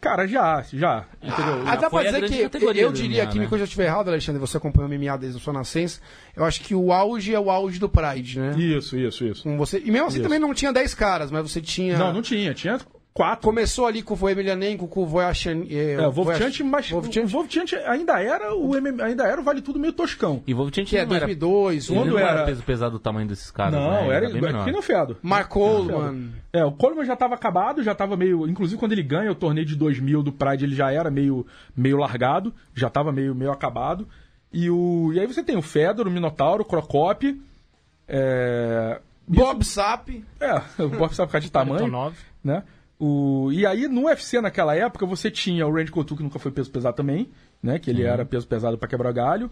Cara, já, já. Entendeu? Ah, dá pra dizer que eu diria MMA, que, me né? coisa eu estiver errado, Alexandre, você acompanha o MMA desde a sua nascença. Eu acho que o auge é o auge do Pride, né? Isso, isso, isso. Com você. E mesmo assim Isso. também não tinha 10 caras, mas você tinha. Não, não tinha. Tinha quatro. Começou ali com o Emelianenko, com o Voyachan. É, o Vovchant, mas Vovchant, o Vovchant ainda era o MM, ainda era o vale tudo meio toscão. E Vovchant que é não era, 2002, ele Quando não era, era- peso pesado do tamanho desses caras. Não, né? era, bem menor. que nem o Fedo. Mark Coleman. É, o Coleman já estava acabado, já estava meio. Inclusive, quando ele ganha o torneio de 2000 do Pride, ele já era meio, meio largado, já estava meio, meio acabado. E, o, e aí você tem o Fedor, o Minotauro, o Crocop. É, Bob Sapp. é, o Bob sabe ficar de tamanho. 49. né? O, e aí, no UFC naquela época, você tinha o Randy Couture, que nunca foi peso pesado também, né? Que ele era peso pesado pra quebrar galho.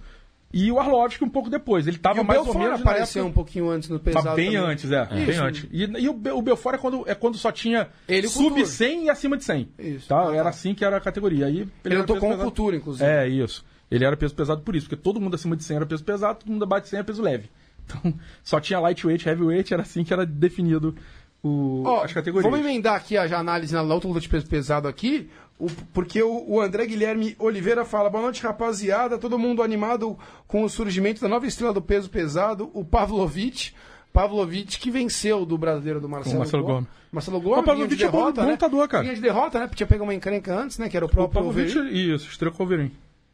E o Arlovski um pouco depois. Ele tava mais ou Belfort menos na apareceu época... um pouquinho antes no pesado. Mas bem também. antes, é. Bem Isso. antes. E, e o, Be- o Belfort é quando, é quando só tinha Ele sub Couture. 100 e acima de 100. Isso. Tá? Ah. Era assim que era a categoria. Aí, ele Ele lutou com o pesado. Cultura, inclusive. É, isso. Ele era peso pesado por isso, porque todo mundo acima de 100 era peso pesado, todo mundo abaixo de 100 era peso leve. Então, só tinha lightweight, heavyweight, era assim que era definido o, Ó, as categorias. Vamos emendar aqui a análise na outra luta de peso pesado aqui, o- porque o, o André Guilherme Oliveira fala: boa noite, rapaziada. Todo mundo animado com o surgimento da nova estrela do peso pesado, o Pavlovich. Pavlovich que venceu do brasileiro do Marcelo, O Marcelo Gomes. Gomes. Marcelo O Gomes, Pavlovich vinha de é bom- derrota, bom né? lutador, cara. Vinha de derrota, né? Porque tinha pego uma encrenca antes, né? Que era o O próprio Pavlovich, Wolverine. isso, estreou com o Wolverine.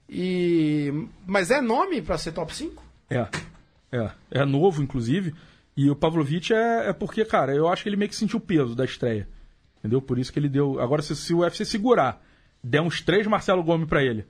E... Mas é nome pra ser top 5? É. É. É novo, inclusive. E o Pavlovich é, é porque, cara, eu acho que ele meio que sentiu o peso da estreia. Entendeu? Por isso que ele deu. Agora, se, se o UFC segurar, der uns três Marcelo Gomes pra ele.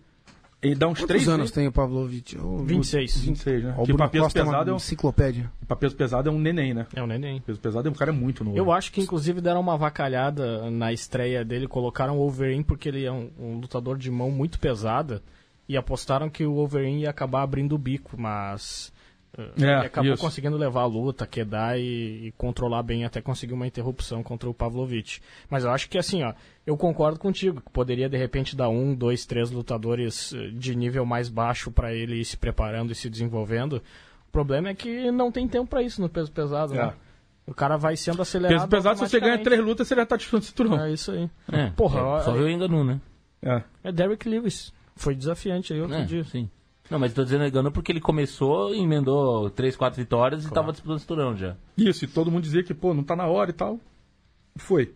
Ele dá uns Quantos três. anos tem o Pavlovich? O- 26. 26, né? O Que Bruno pra peso Costa é pesado uma é um, enciclopédia. pra peso pesado é um neném, né? É o neném. Peso pesado é um cara muito novo. Eu acho que inclusive deram uma vacalhada na estreia dele, colocaram o Wolverine porque ele é um, um lutador de mão muito pesada e apostaram que o Wolverine ia acabar abrindo o bico, mas É, ele acabou isso. conseguindo levar a luta, quedar e, e controlar bem até conseguir uma interrupção contra o Pavlovich. Mas eu acho que assim, ó, eu concordo contigo, que poderia de repente dar um, dois, três lutadores eh, de nível mais baixo para ele ir se preparando e se desenvolvendo. O problema é que não tem tempo para isso no peso pesado, É. né? O cara vai sendo acelerado. Peso pesado, se você ganha três lutas, você já tá disputando cinturão. É isso aí. É, Porra, é, só viu o engano, né? É. É Derrick Lewis. Foi desafiante aí outro É, dia. sim. Não, mas tô dizendo engano porque ele começou, emendou três, quatro vitórias e tava disputando o cinturão já. Isso, e todo mundo dizia que, pô, não tá na hora e tal. Foi.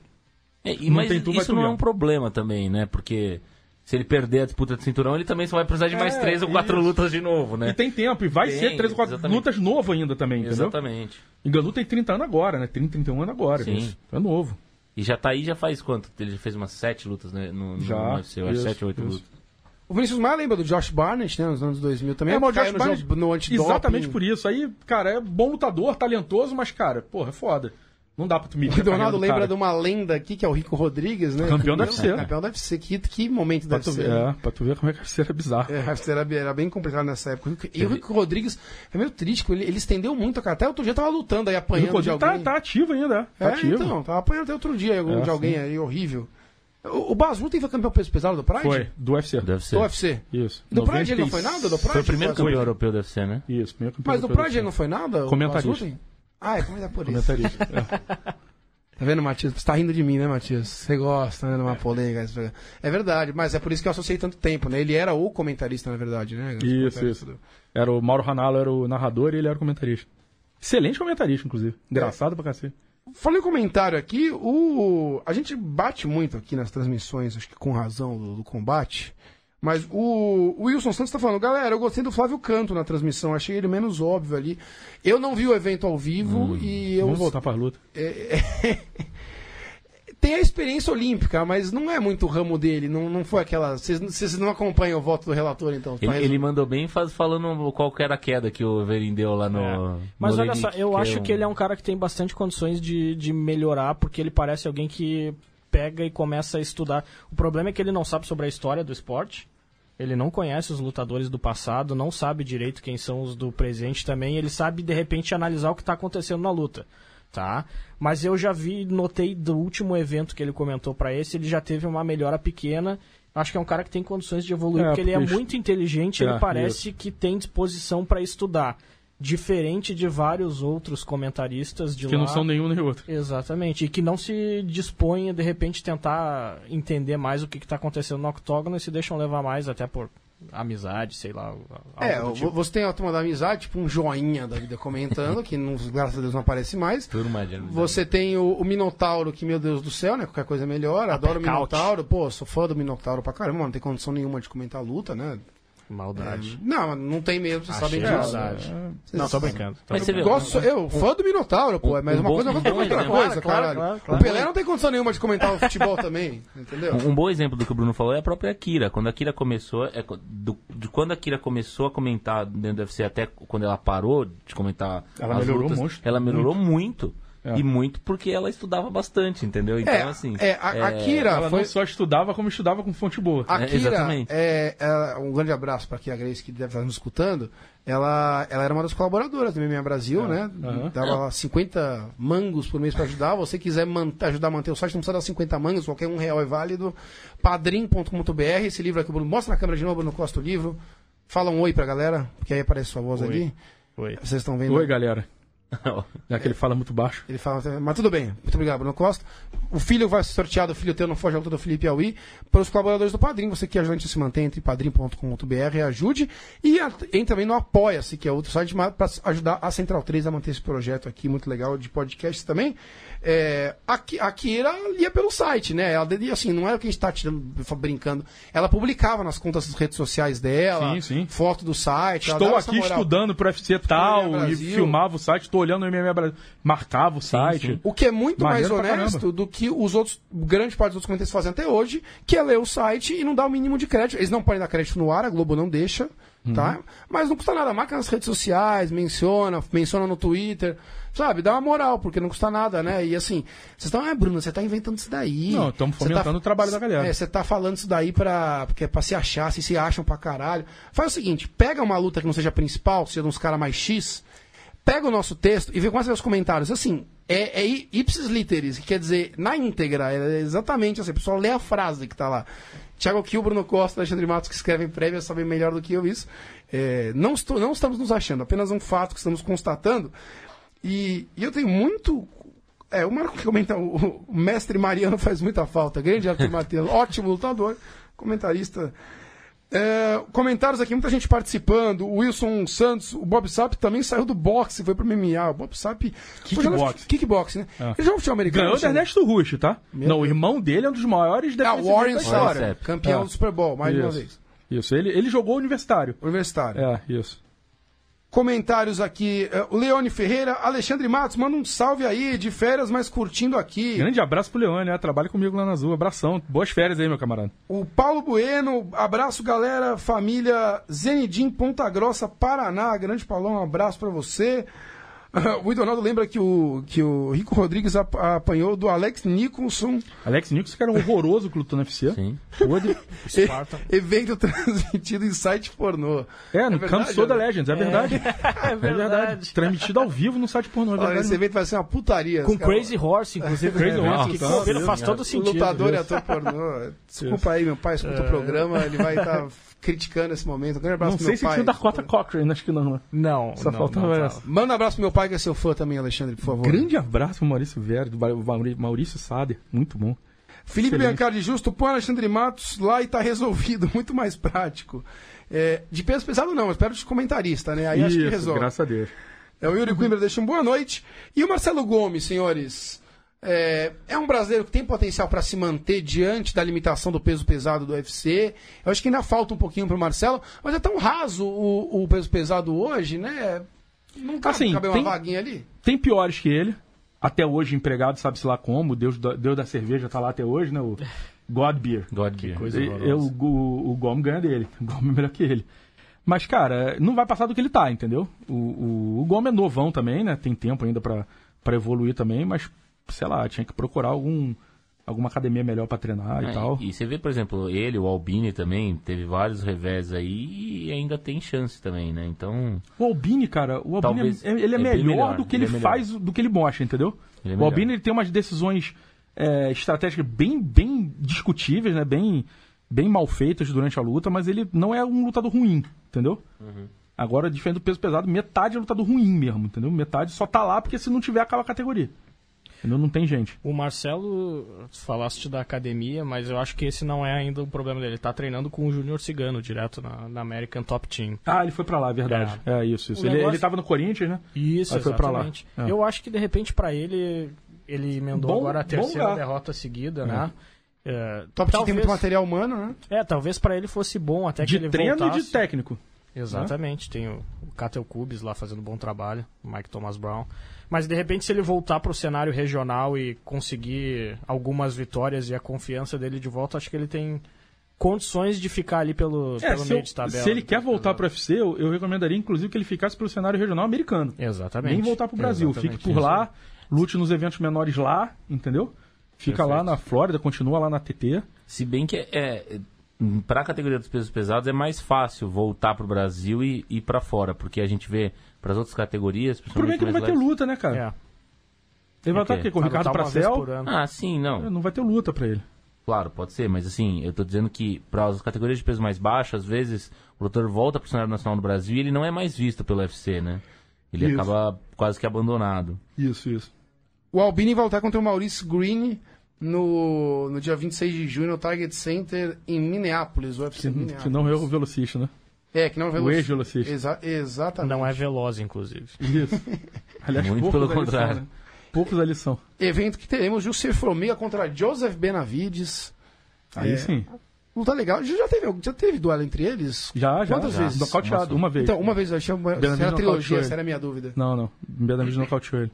É, e, mas tu, isso não é um problema também, né? Porque se ele perder a disputa de cinturão, ele também só vai precisar de mais É, três ou quatro isso. lutas de novo, né? E tem tempo, e vai Tem, ser três ou quatro exatamente. lutas novo ainda também, entendeu? Exatamente. Enganu tem 30 anos agora, né? 30, 31 anos agora. Sim. Isso. É novo. E já tá aí já faz quanto? Ele já fez umas sete lutas né, no, no Já, UFC, eu acho, isso, sete, oito isso. lutas. O Vinícius Maia lembra do Josh Barnett, né? Nos anos 2000 também. É, mas o Josh no, Barnett- no. Exatamente por isso. Aí, cara, é bom lutador, talentoso, mas, cara, porra, é foda. Não dá pra tu medir O a carreira Donaldo do lembra cara. de uma lenda aqui, que é o Rico Rodrigues, né? Campeão do UFC. Campeão do UFC. Que, que momento Pra deve tu, ser. ver, é, pra tu ver como é que a era bizarro. É, era, era bem complicado nessa época. E o Rico Rodrigues é meio triste, ele, ele estendeu muito, cara. Até outro dia tava lutando aí, apanhando de Rodrigues alguém. tá, tá ativo ainda, é. Tá é, ativo. então, tava apanhando até outro dia É, de alguém sim. aí, horrível. O, o Basu tem foi campeão peso pesado do Pride? Foi, do UFC. Deve ser. Do UFC. Isso. Do Pride ele não foi nada? Do Pride? Foi o primeiro campeão europeu do UFC, né? Isso, primeiro campeão Mas do Pride ele não foi nada? Comentarista. Ah, é comentar por isso. Comentarista. é. Tá vendo, Matias? Você tá rindo de mim, né, Matias? Você gosta, né, de uma polêmica. esse programa. É verdade, mas é por isso que eu associei tanto tempo, né? Ele era o comentarista, na verdade, né? Isso, isso. do- Era o Mauro Ranallo, era o narrador e ele era o comentarista. Excelente comentarista, inclusive. Engraçado pra cacete. Falei um comentário aqui, o... a gente bate muito aqui nas transmissões, acho que com razão, do, do combate, mas o... o Wilson Santos tá falando, galera, eu gostei do Flávio Canto na transmissão, achei ele menos óbvio ali. Eu não vi o evento ao vivo e eu... Vamos voltar pra luta. Tem a experiência olímpica, mas não é muito o ramo dele, não, não foi aquela... Vocês vocês não acompanham o voto do relator, então? Ele, ele mandou bem faz, falando qual que era a queda que o Verin deu lá no. É. Mas no olha só, eu acho um- que ele é um cara que tem bastante condições de, de melhorar, porque ele parece alguém que pega e começa a estudar. O problema é que ele não sabe sobre a história do esporte. Ele não conhece os lutadores do passado, não sabe direito quem são os do presente também. Ele sabe, de repente, analisar o que está acontecendo na luta. Tá? Mas eu já vi, notei do último evento que ele comentou para esse, ele já teve uma melhora pequena. Acho que é um cara que tem condições de evoluir, É, porque ele é porque- muito inteligente, É, ele parece que tem disposição para estudar. Diferente de vários outros comentaristas de Que lá. não são nenhum nem outro. Exatamente. E que não se dispõem a, de repente, tentar entender mais o que está acontecendo no octógono e se deixam levar mais até por amizade, sei lá. algo É, tipo. você tem a turma da amizade, tipo um joinha da vida comentando, que não, graças a Deus não aparece mais. Turma de Você tem o, o Minotauro, que, meu Deus do céu, né? Qualquer coisa é melhor. Adoro o. Minotauro. Pô, sou fã do Minotauro pra caramba, não tem condição nenhuma de comentar a luta, né? Maldade. Não, não tem mesmo, vocês Achei sabem disso. maldade. Vocês- Não, tô brincando. tô Mas brincando. Gosto, eu, fã do Minotauro, pô, um- mas um uma bom- coisa é um coisa, bom outra exemplo. coisa, Claro, caralho. claro, claro. O Pelé não tem condição nenhuma de comentar o futebol também, entendeu? Um, um bom exemplo do que o Bruno falou é a própria Akira. Quando a Akira começou, é, do- de quando a Akira começou a comentar dentro do UFC até quando ela parou de comentar Ela as melhorou lutas, muito. ela melhorou muito. É. E muito porque ela estudava bastante, entendeu? Então, É, assim. é, a, a Kira Ela foi... não só estudava, como estudava com fonte boa. A É, Kira, exatamente. é, é, um grande abraço para a Kira Grace que deve estar nos escutando. Ela, ela era uma das colaboradoras do MMA Brasil, né? aham. Dava lá 50 mangos por mês para ajudar. Você quiser man- ajudar a manter o site, não precisa dar 50 mangos, qualquer um real é válido. padrim.com.br, esse livro aqui, Bruno. Mostra na câmera de novo, Bruno Costa, o livro. Fala um oi pra galera, porque aí aparece sua voz Oi. ali. Oi. Vocês estão vendo? Oi, galera. Já que ele fala muito baixo. Ele fala, mas tudo bem, muito obrigado, Bruno Costa. O filho vai ser sorteado, o filho teu não foge a luta do Felipe Aui, para os colaboradores do Padrim. Você que ajuda a gente a se manter entre padrim.com.br ajude. E entre também no Apoia-se, que é outro site para ajudar a Central 3 a manter esse projeto aqui muito legal de podcast também. É, a, a Kira lia pelo site, né? Ela, assim, não era o que a gente está tirando, brincando. Ela publicava nas contas das redes sociais dela, Sim, sim. foto do site. Estou aqui estudando pro UFC tal e filmava o site, estou olhando o MMA Brasil. Marcava o site. sim. O que é muito Maneiro mais honesto do que os outros, grande parte dos outros comentaristas fazem até hoje, que é ler o site e não dar o mínimo de crédito. Eles não podem dar crédito no ar, a Globo não deixa, Uhum. tá? Mas não custa nada, marca nas redes sociais, menciona, menciona no Twitter, sabe? Dá uma moral, porque não custa nada, né? E assim, vocês estão, ah, Bruno, você tá inventando isso daí. Não, estamos Você fomentando o trabalho da galera. É, você tá falando isso daí pra, porque é pra se achar, se se acham pra caralho. Faz o seguinte, pega uma luta que não seja principal, seja de uns caras mais X, pega o nosso texto e vê quais são os comentários. Assim, é, é ipsis literis, que quer dizer, na íntegra, é exatamente assim, o pessoal lê a frase que tá lá. Thiago Kiel, Bruno Costa, Alexandre Matos, que escrevem prévia, sabem melhor do que eu isso. É, não, estou, não estamos nos achando, apenas um fato que estamos constatando. E, e eu tenho muito. É, o Marco que comenta, o, o mestre Mariano faz muita falta. Grande Arthur Matheus, ótimo lutador, comentarista. É, comentários aqui, muita gente participando. O Wilson Santos, o Bob Sapp também saiu do boxe, foi pro MMA. O Bob Sapp. Kickbox. Kickbox, né? É. Ele já futebol americano. Ganhou do Ernesto Rush, tá? Meu não, o irmão dele é um dos maiores Ah, Warren da história. Sapp. Sapp, campeão É. do Super Bowl, mais de uma Isso. vez. Isso, ele, ele jogou universitário. Universitário. É, isso. Comentários aqui. eh, O Leone Ferreira, Alexandre Matos, manda um salve aí, de férias, mas curtindo aqui. Grande abraço pro Leone, né? Trabalha comigo lá na Azul. Abração. Boas férias aí, meu camarada. O Paulo Bueno, abraço galera, família Zenidim Ponta Grossa, Paraná. Grande Paulão, um abraço pra você. O Idonaldo lembra que o, que o Rico Rodrigues ap- apanhou do Alex Nicholson, Alex Nicholson, que era um horroroso que lutou no UFC. Sim. Spartan. e- evento transmitido em site pornô. É, no verdade, Cansou da né? Legends, é verdade. É É verdade. Transmitido ao vivo no site pornô, é Olha, verdade. esse evento vai ser uma putaria. Com os caras- Crazy Horse, inclusive. Crazy né? Horse, que combina, faz todo O sentido. lutador e ator pornô. Desculpa aí, meu pai escuta o programa, ele vai estar criticando esse momento. Um grande abraço Não pro sei meu se pai. tinha o Dakota Cochrane, acho que não, né? Não, Só não, falta não essa. tava. Manda um abraço pro meu pai, que é seu fã também, Alexandre, por favor. Grande abraço pro Maurício Verde, Maurício Sader. Muito bom. Felipe Excelente. Biancardi Justo, põe Alexandre Matos lá e tá resolvido, muito mais prático. É, de peso pesado não, mas espero de comentarista, né? Aí acho que Isso, resolve. graças a Deus. É, o Yuri Coimbra deixa um boa noite. E o Marcelo Gomes, senhores, é, é um brasileiro que tem potencial para se manter diante da limitação do peso pesado do UFC. Eu acho que ainda falta um pouquinho pro Marcelo, mas é tão raso o, o peso pesado hoje, né? Não cabe, Assim, cabe tem- uma vaguinha ali? Tem piores que ele. Até hoje empregado, sabe-se lá como. Deus da, Deus da cerveja tá lá até hoje, né? O God Beer. God Beer. coisa E- horrorosa. eu, o, o Gomes ganha dele. O Gomes é melhor que ele. Mas, cara, não vai passar do que ele tá, entendeu? O, o, o Gomes é novão também, né? Tem tempo ainda pra evoluir também, mas, sei lá, tinha que procurar algum, alguma academia melhor pra treinar É, e tal. E você vê, por exemplo, ele, o Albini também, teve vários revés aí e ainda tem chance também, né? Então, O Albini, cara, o Albini é, ele é, é melhor, melhor, do que ele ele, é faz, do que ele mostra, entendeu? Ele é o. Albini ele tem umas decisões é, estratégicas bem, bem discutíveis, né? Bem, bem mal feitas durante a luta, mas ele não é um lutador ruim, entendeu? Uhum. Agora, diferente do peso pesado, metade é lutador ruim mesmo, entendeu? Metade só tá lá porque se não tiver, acaba a categoria. Entendeu? Não tem gente. O Marcelo, falaste da academia, mas eu acho que esse não é ainda o problema dele. Ele tá treinando com o Júnior Cigano, direto na, na American Top Team. Ah, ele foi pra lá, é verdade. É, isso, isso. O Ele, negócio- ele tava no Corinthians, né? Isso, Aí foi pra lá. exatamente. É. Eu acho que de repente pra ele, ele emendou Bom- agora a terceira derrota seguida, né? É, Top Team tem talvez, muito material humano, né? é, talvez pra ele fosse bom até que de ele treino voltasse. e de técnico. Exatamente, tem o, o Catel Cubes lá fazendo bom trabalho, o Mike Thomas Brown. Mas de repente, se ele voltar para o cenário regional e conseguir algumas vitórias e a confiança dele de volta, acho que ele tem condições de ficar ali pelo, É, pelo se, meio eu- de tabela. se ele quer voltar pro UFC, eu, eu recomendaria inclusive que ele ficasse pelo cenário regional americano. Exatamente. Nem voltar pro Brasil. Exatamente, Fique por isso lá, lute nos eventos menores lá, entendeu? Fica lá na Flórida, continua lá na TT. se bem que é, é para a categoria dos pesos pesados é mais fácil voltar pro Brasil e ir para fora, porque a gente vê para as outras categorias, O problema é que não vai ter luta, né, É. cara? Ele vai É estar aqui com o Ricardo Pracel. Ah, sim, não. Não vai ter luta pra ele. Claro, pode ser, mas assim, eu tô dizendo que para as categorias de peso mais baixo, às vezes o lutador volta pro cenário nacional do Brasil e ele não é mais visto pelo UFC, né? Ele Isso. acaba quase que abandonado. Isso, isso. O Albini vai lutar contra o Maurício Green no, no dia 26 de junho no Target Center em Minneapolis, o UFC Se, Minneapolis. se não é o velocista, né? É, que não é o O veloci- ex-velocista. Exa exatamente. Não é veloz, incluve. Isso. Aliás, Muito poucos pelo ali contrário. São, né? Poucos ali são. Evento que teremos Jussier Formiga contra Joseph Benavides. Aí É. sim. Luta legal. Já teve, já teve duelo entre eles? Já, já. Quantas já. vezes? Nocauteado, uma vez. Então, uma vez eu achei uma, Benavides era a trilogia, essa era a minha dúvida. Não, não. Benavides nocauteou ele.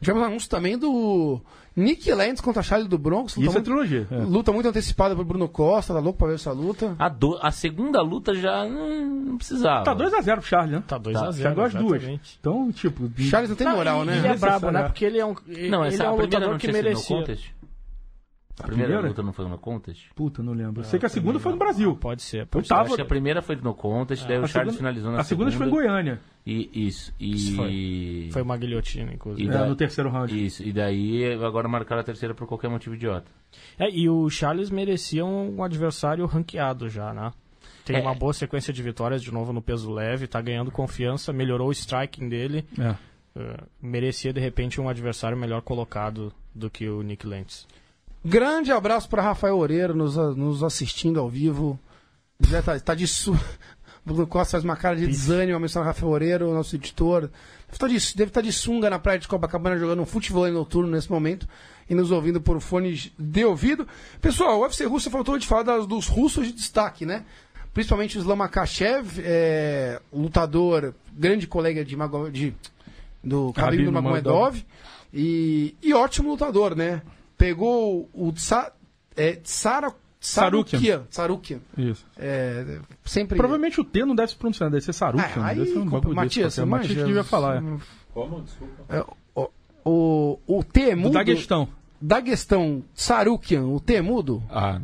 Tivemos anúncio também do Nick Lentz contra Charlie do Bronx. Luta, Isso é muito, trilogia. é. luta muito antecipada por Bruno Costa, tá louco pra ver essa luta. A, do- a segunda luta já não, não precisava. Tá 2x0 pro Charlie, né? Tá 2 Tá. a 0 Chegou as duas. Então, tipo. Charles não tem moral, e, né? E é brabo, né? Porque ele é um, Não, ele essa é um lutador não que merecia. A primeira, primeira? luta não foi no contest? Puta, não lembro. Eu sei que a segunda foi no Brasil. Pode ser. Pode Eu tava. acho que a primeira foi no contest, daí A o Charles segunda- finalizou na A segunda foi em Goiânia. E, isso. E... Isso foi. Foi uma guilhotina, inclusive. E É, da- no terceiro round. Isso, e daí agora marcaram a terceira por qualquer motivo idiota. É, e o Charles merecia um adversário ranqueado já, né? Tem É. uma boa sequência de vitórias de novo no peso leve, tá ganhando confiança, melhorou o striking dele. É. eh, merecia de repente um adversário melhor colocado do que o Nick Lentz. Grande abraço para Rafael Oreiro nos, nos assistindo ao vivo. Já tá, tá de su... Bruno Costa faz uma cara de desânimo ao mencionar Rafael Oreiro, nosso editor. Deve estar de, deve estar de sunga na praia de Copacabana jogando um futebol noturno nesse momento e nos ouvindo por fones de ouvido. Pessoal, o UFC Rússia faltou de falar das- dos russos de destaque, né? principalmente o Islam é, lutador, grande colega de, Mago- de do Khabib Khabib Nurmagomedov, e, e ótimo lutador, né? Pegou o Tsa, é, Tsara, Sarukian. Sarukian. Isso. É, sempre... Provavelmente o T não deve se pronunciar, deve ser Sarukian. Ah, aí, deve ser um bagulho Matias, desse. Matias devia falar. É. Como? Desculpa. É, o, o, o T é Do mudo. Daguestão. Daguestão, Sarukian, o T é mudo? Ah,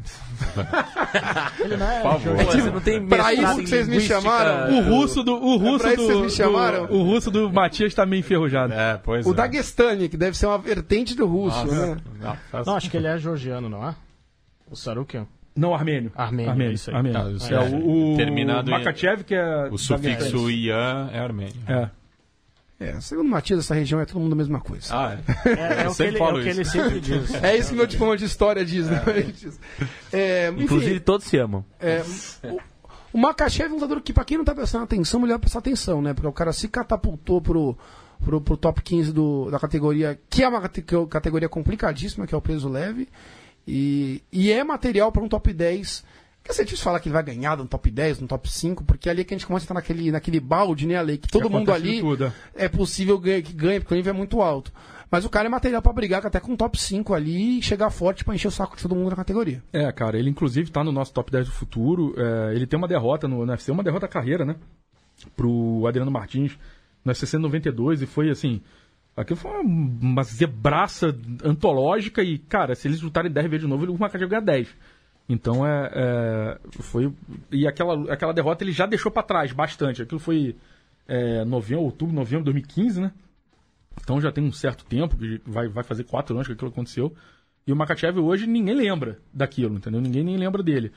Ele não é Por favor. não tem Pra isso que vocês me chamaram, O russo do. O russo pra isso do, vocês me chamaram? do- o russo do Matias tá meio enferrujado. é, pois O é. Daguestani, que deve ser uma vertente do russo, né? Não, faz- Não, acho que ele é georgiano, não é? O Sarukian. Não, armênio. Armênio, Armênio. isso aí. armênio. Ah, isso é, é. o, o Terminado Makachev, que é. O sufixo ian é armênio. É. É, segundo o Matias, essa região é todo mundo a mesma coisa. Ah, é. É, é Eu o que, ele, é o que ele sempre diz. É isso que meu diploma de história diz, né? É, enfim, Inclusive, todos se amam. é, o, o Makachev é um lutador que, pra quem não tá prestando atenção, melhor prestar atenção, né? Porque o cara se catapultou pro, pro, pro top 15 do, da categoria, que é uma cate- categoria complicadíssima, que é o peso leve, e, e é material para um top 10. Que é difícil falar que ele vai ganhar no top 10, no top 5, porque ali é que a gente começa a estar naquele, naquele balde, né, Ale? Que todo mundo acontece de ali tudo, é. é possível ganha- que ganhe, porque o nível é muito alto. Mas o cara é material pra brigar até com um top 5 ali e chegar forte pra encher o saco de todo mundo na categoria. É, cara, ele inclusive tá no nosso top 10 do futuro. É, ele tem uma derrota no, no UFC, uma derrota carreira, né? Pro Adriano Martins no UFC 92 e foi assim. Aquilo foi uma, uma zebraça antológica e, cara, se eles lutarem 10 vezes de novo, ele- o Makachev ganha 10. Então é, é, Foi. E aquela, aquela derrota ele já deixou pra trás bastante. Aquilo foi é, novembro, outubro, novembro de 2015, né? Então já tem um certo tempo, que vai, vai fazer quatro anos que aquilo aconteceu. E o Makachev hoje ninguém lembra daquilo, entendeu? Ninguém nem lembra dele.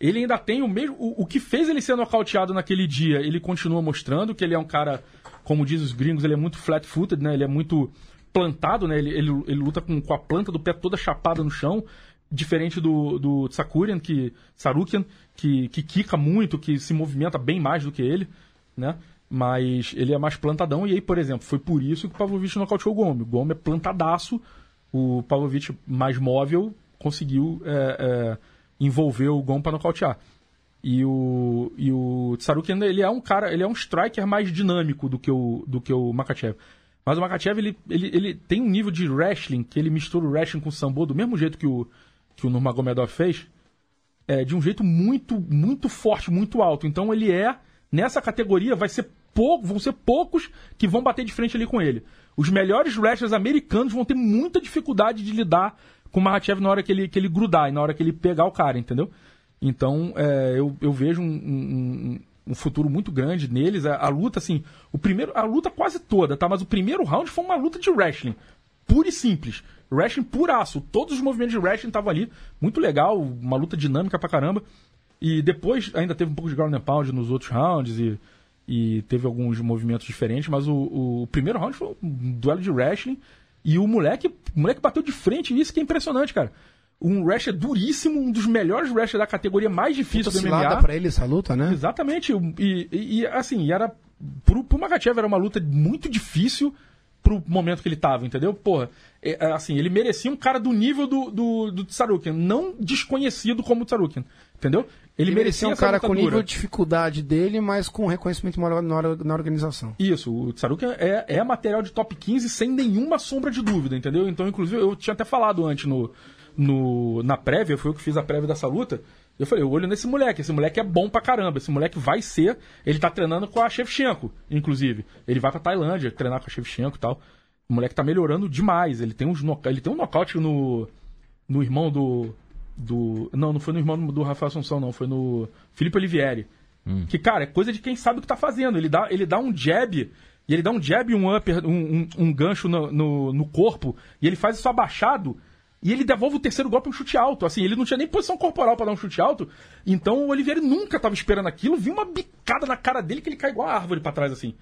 Ele ainda tem o mesmo. O, o que fez ele ser nocauteado naquele dia, ele continua mostrando que ele é um cara, como diz os gringos, ele é muito flat-footed, né? Ele é muito plantado, né? Ele, ele, ele luta com, com a planta do pé toda chapada no chão. Diferente do, do Sakurian, que, Sarukian, que, que quica muito, que se movimenta bem mais do que ele, né? Mas ele é mais plantadão. E aí, por exemplo, foi por isso que o Pavlovich nocauteou o Gomes. O Gomes é plantadaço. O Pavlovich, mais móvel, conseguiu é, é, envolver o Gomes para nocautear. E o, e o Tsarukian, ele é um cara, ele é um striker mais dinâmico do que o, do que o Makachev. Mas o Makachev, ele, ele, ele tem um nível de wrestling, que ele mistura o wrestling com o sambo, do mesmo jeito que o, que o Nurmagomedov fez, é, de um jeito muito, muito forte, muito alto. Então ele é, nessa categoria, vai ser pouco, vão ser poucos que vão bater de frente ali com ele. Os melhores wrestlers americanos vão ter muita dificuldade de lidar com o Makhachev na hora que ele, que ele grudar e na hora que ele pegar o cara, entendeu? Então, é, eu, eu vejo um, um- um futuro muito grande neles. A, a luta, assim, o primeiro, a luta quase toda, tá? Mas o primeiro round foi uma luta de wrestling. Pura e simples. Wrestling puraço. Todos os movimentos de wrestling estavam ali. Muito legal, uma luta dinâmica pra caramba. E depois ainda teve um pouco de ground and pound nos outros rounds e, e teve alguns movimentos diferentes, mas o, o primeiro round foi um duelo de wrestling e o moleque, o moleque bateu de frente, e isso que é impressionante, cara. Um wrestler duríssimo, um dos melhores wrestlers da categoria mais difícil Puta do MMA. pra ele essa luta, né? Exatamente. E, e- e, assim, era. Pro, pro Makachev era uma luta muito difícil pro momento que ele tava, entendeu? Porra, é, é, assim, ele merecia um cara do nível do, do, do Tsarukian, não desconhecido como o Tsarukian, entendeu? Ele, Ele merecia um cara com nível de dificuldade dele, mas com reconhecimento maior na, na organização. Isso, o Tsarukian é, é material de top 15 sem nenhuma sombra de dúvida, entendeu? Então, inclusive, eu tinha até falado antes no, no, na prévia, foi eu que fiz a prévia dessa luta. Eu falei, eu olho nesse moleque, esse moleque é bom pra caramba, esse moleque vai ser. Ele tá treinando com a Shevchenko, inclusive. Ele vai pra Tailândia treinar com a Shevchenko e tal. O moleque tá melhorando demais. Ele tem, uns noca- ele tem um nocaute no, no irmão do, do. Não, não foi no irmão do Rafael Assunção, não. Foi no Felipe Olivieri. Que, cara, é coisa de quem sabe o que tá fazendo. Ele dá, ele dá um jab. E ele dá um jab um upper, um, um, um gancho no, no, no corpo. E ele faz isso abaixado. E ele devolve o terceiro golpe um chute alto. Assim, ele não tinha nem posição corporal pra dar um chute alto. Então o Olivieri nunca tava esperando aquilo. Viu uma bicada na cara dele que ele cai igual a árvore pra trás, assim.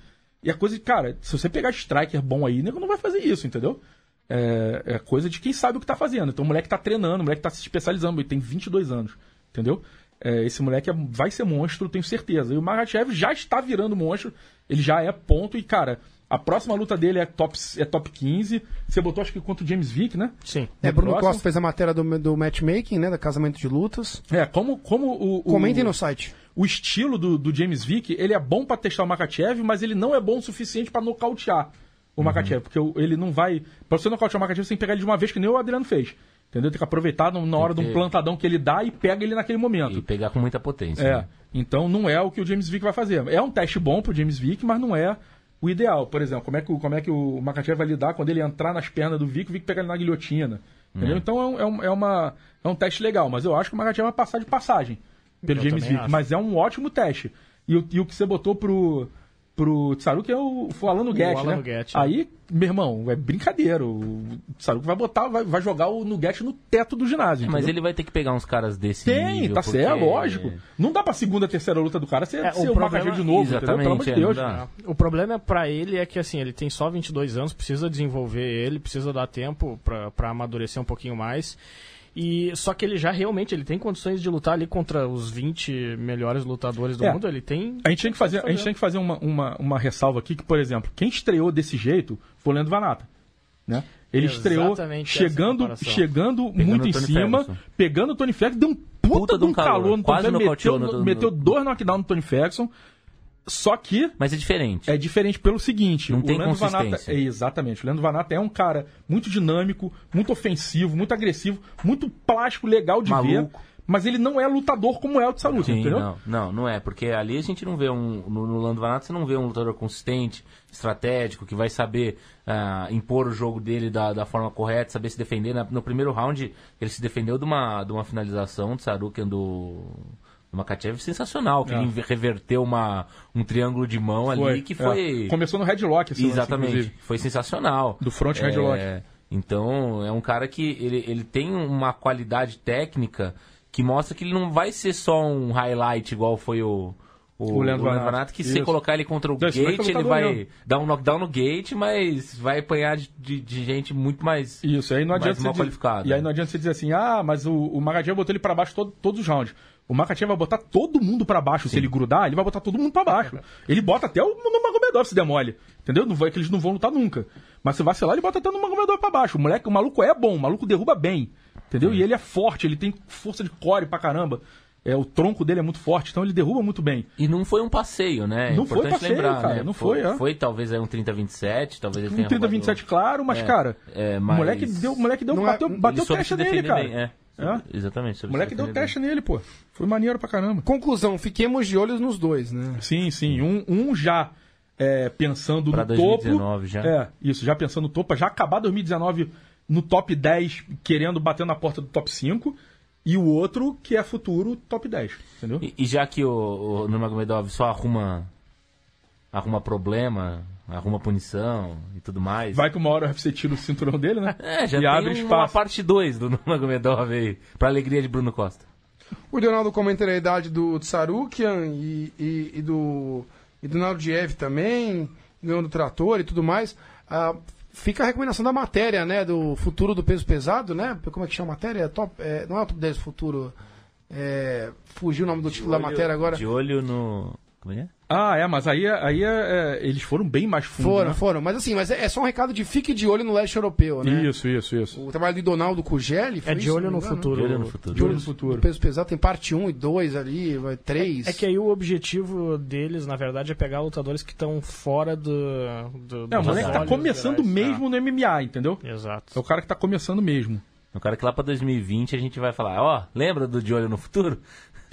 E a coisa de, cara, se você pegar striker bom aí, nego não vai fazer isso, entendeu? É, é coisa de quem sabe o que tá fazendo. Então o moleque tá treinando, o moleque tá se especializando, ele tem 22 anos, entendeu? É, esse moleque é- vai ser monstro, tenho certeza. E o Marachev já está virando monstro, ele já é ponto. E, cara, a próxima luta dele é top, é top 15. Você botou, acho que contra o James Vick, né? Sim. É, No Bruno próximo- Costa fez a matéria do, do matchmaking, né? Da casamento de lutas. É, como, como o. o- Comentem no site. o estilo do, do James Vick, ele é bom pra testar o Makachev, mas ele não é bom o suficiente pra nocautear o Uhum. Makachev. Porque o- ele não vai. Pra você nocautear o Makachev, você tem que pegar ele de uma vez, que nem o Adriano fez. Entendeu? Tem que aproveitar na hora de um plantadão que ele dá e pega ele naquele momento. E pegar com muita potência. É. né? Então não é o que o James Vick vai fazer. É um teste bom pro James Vick, mas não é o ideal. Por exemplo, como é que, o- como é que o Makachev vai lidar quando ele entrar nas pernas do Vick, o Vick pegar ele na guilhotina. Entendeu? Então é um, é, um, é uma, é um teste legal, mas eu acho que o Makachev vai passar de passagem pelo Eu James Vick. Mas é um ótimo teste. E, o- e o que você botou pro, pro Tsaruki é o, foi o Alan Nugget, Alan né? Nugget, é. Aí, meu irmão, é brincadeira. O Tsaruki vai botar, vai, vai jogar o Nugget no teto do ginásio. É, Mas ele vai ter que pegar uns caras desse Tem, nível. tá porque- certo, lógico. Não dá pra segunda, terceira luta do cara ser, É, o ser o problema- de novo, entendeu? Pelo amor de Exatamente, é, Deus. dá. O problema pra ele é que assim, ele tem só 22 anos, precisa desenvolver ele, precisa dar tempo pra, pra amadurecer um pouquinho mais. E só que ele já realmente ele tem condições de lutar ali contra os 20 melhores lutadores do É. mundo, ele tem A gente tem que fazer, a gente tem que fazer uma, uma, uma ressalva aqui que, por exemplo, quem estreou desse jeito foi o Leandro Vanata. Né? Ele estreou Exatamente essa chegando, chegando Pegando muito em cima, Ferguson. pegando o Tony Ferguson, deu um puta, Puta de um calor, no Tony Ferguson, meteu, no- meteu dois knockdowns no Tony Ferguson. Só que Mas é diferente. é diferente pelo seguinte, Não o tem Leandro Vanata, consistência. é, exatamente, o Leandro Vanata é um cara muito dinâmico, muito ofensivo, muito agressivo, muito plástico, legal de ver, Maluco. mas ele não é lutador como é o Tsaruki, Sim, entendeu? não, não, não é, porque ali a gente não vê um. No, no Lando Vanato você não vê um lutador consistente, estratégico, que vai saber ah, impor o jogo dele da, da forma correta, saber se defender. Na- no primeiro round, ele se defendeu de uma, de uma finalização do Sarukian do. Makachev sensacional, que É. ele reverteu uma, um triângulo de mão ali que foi. é. Começou no headlock, esse lance, Exatamente, inclusive. foi sensacional. Do front É, headlock. Então, é um cara que ele, ele tem uma qualidade técnica que mostra que ele não vai ser só um highlight igual foi o, o, O Leandro o Vanato. que se colocar ele contra o Não, Gate, é ele vai mesmo. dar um knockdown no Gate, mas vai apanhar de, de- de gente muito mais... Isso, aí não mais adianta mal você dizer, qualificada. E aí não adianta você dizer assim, ah, mas o, o botou ele pra baixo todo- todos os rounds. O Makachev vai botar todo mundo pra baixo. Se ele grudar, ele vai botar todo mundo pra baixo. ele bota até o Nurmagomedov se demole. Entendeu? Não vai que eles não vão lutar nunca. Mas se vacilar, ele bota até o Nurmagomedov pra baixo. O moleque, o maluco é bom, o maluco derruba bem. Entendeu? E ele é forte, ele tem força de core pra caramba. É, o tronco dele é muito forte, então ele derruba muito bem. E não foi um passeio, né? É Não foi passeio, lembrar, cara, né? não foi, é. Foi talvez aí um 30-27, talvez ele Um tenha 30 roubado- 27 claro, mas, É, cara, é, o mas- moleque deu, o moleque deu, Não é- bateu, ele bateu Ele nele, defender cara. bem, é. É. Exatamente. O soube moleque deu teste nele, pô. Foi maneiro pra caramba. Conclusão, fiquemos de olhos nos dois, né? Sim, sim. Um, um já é, pensando Pra no 2019 topo. já. É, isso, já pensando no topo, já acabar 2019 no top 10, querendo bater na porta do top 5. E o outro que é futuro top 10, entendeu? E, e já que o, o Nurmagomedov só arruma arruma problema, arruma punição e tudo mais. Vai que uma hora o UFC tira o cinturão dele, né? É, já e tem abre uma espaço. parte 2 do Nurmagomedov aí, pra alegria de Bruno Costa. O Leonardo comenta a idade do Tsarukian e, e, e do, e do Nardiev também, ganhou do trator e tudo mais. Ah, fica a recomendação da matéria, né? Do futuro do peso pesado, né? Como é que chama a matéria? Top, é, não é o top 10 do futuro. É, fugiu o nome do título da matéria agora. De olho no... Como é? É? Ah, é, mas aí, aí é, é, eles foram bem mais fundo. Foram, né? foram. Mas assim, mas é, é só um recado de fique de olho no leste europeu, né? Isso, isso, isso. O trabalho de Donaldo Cugeli foi É de olho no engano, futuro. De olho no futuro. De olho no né? futuro. O peso pesado tem parte 1 e 2 ali, vai 3. É que aí o objetivo deles, na verdade, é pegar lutadores que estão fora do. do É, o moleque tá começando gerais. mesmo no MMA, entendeu? Exato. É o cara que tá começando mesmo. O cara que lá pra 2020 a gente vai falar, ó, lembra do De Olho no Futuro?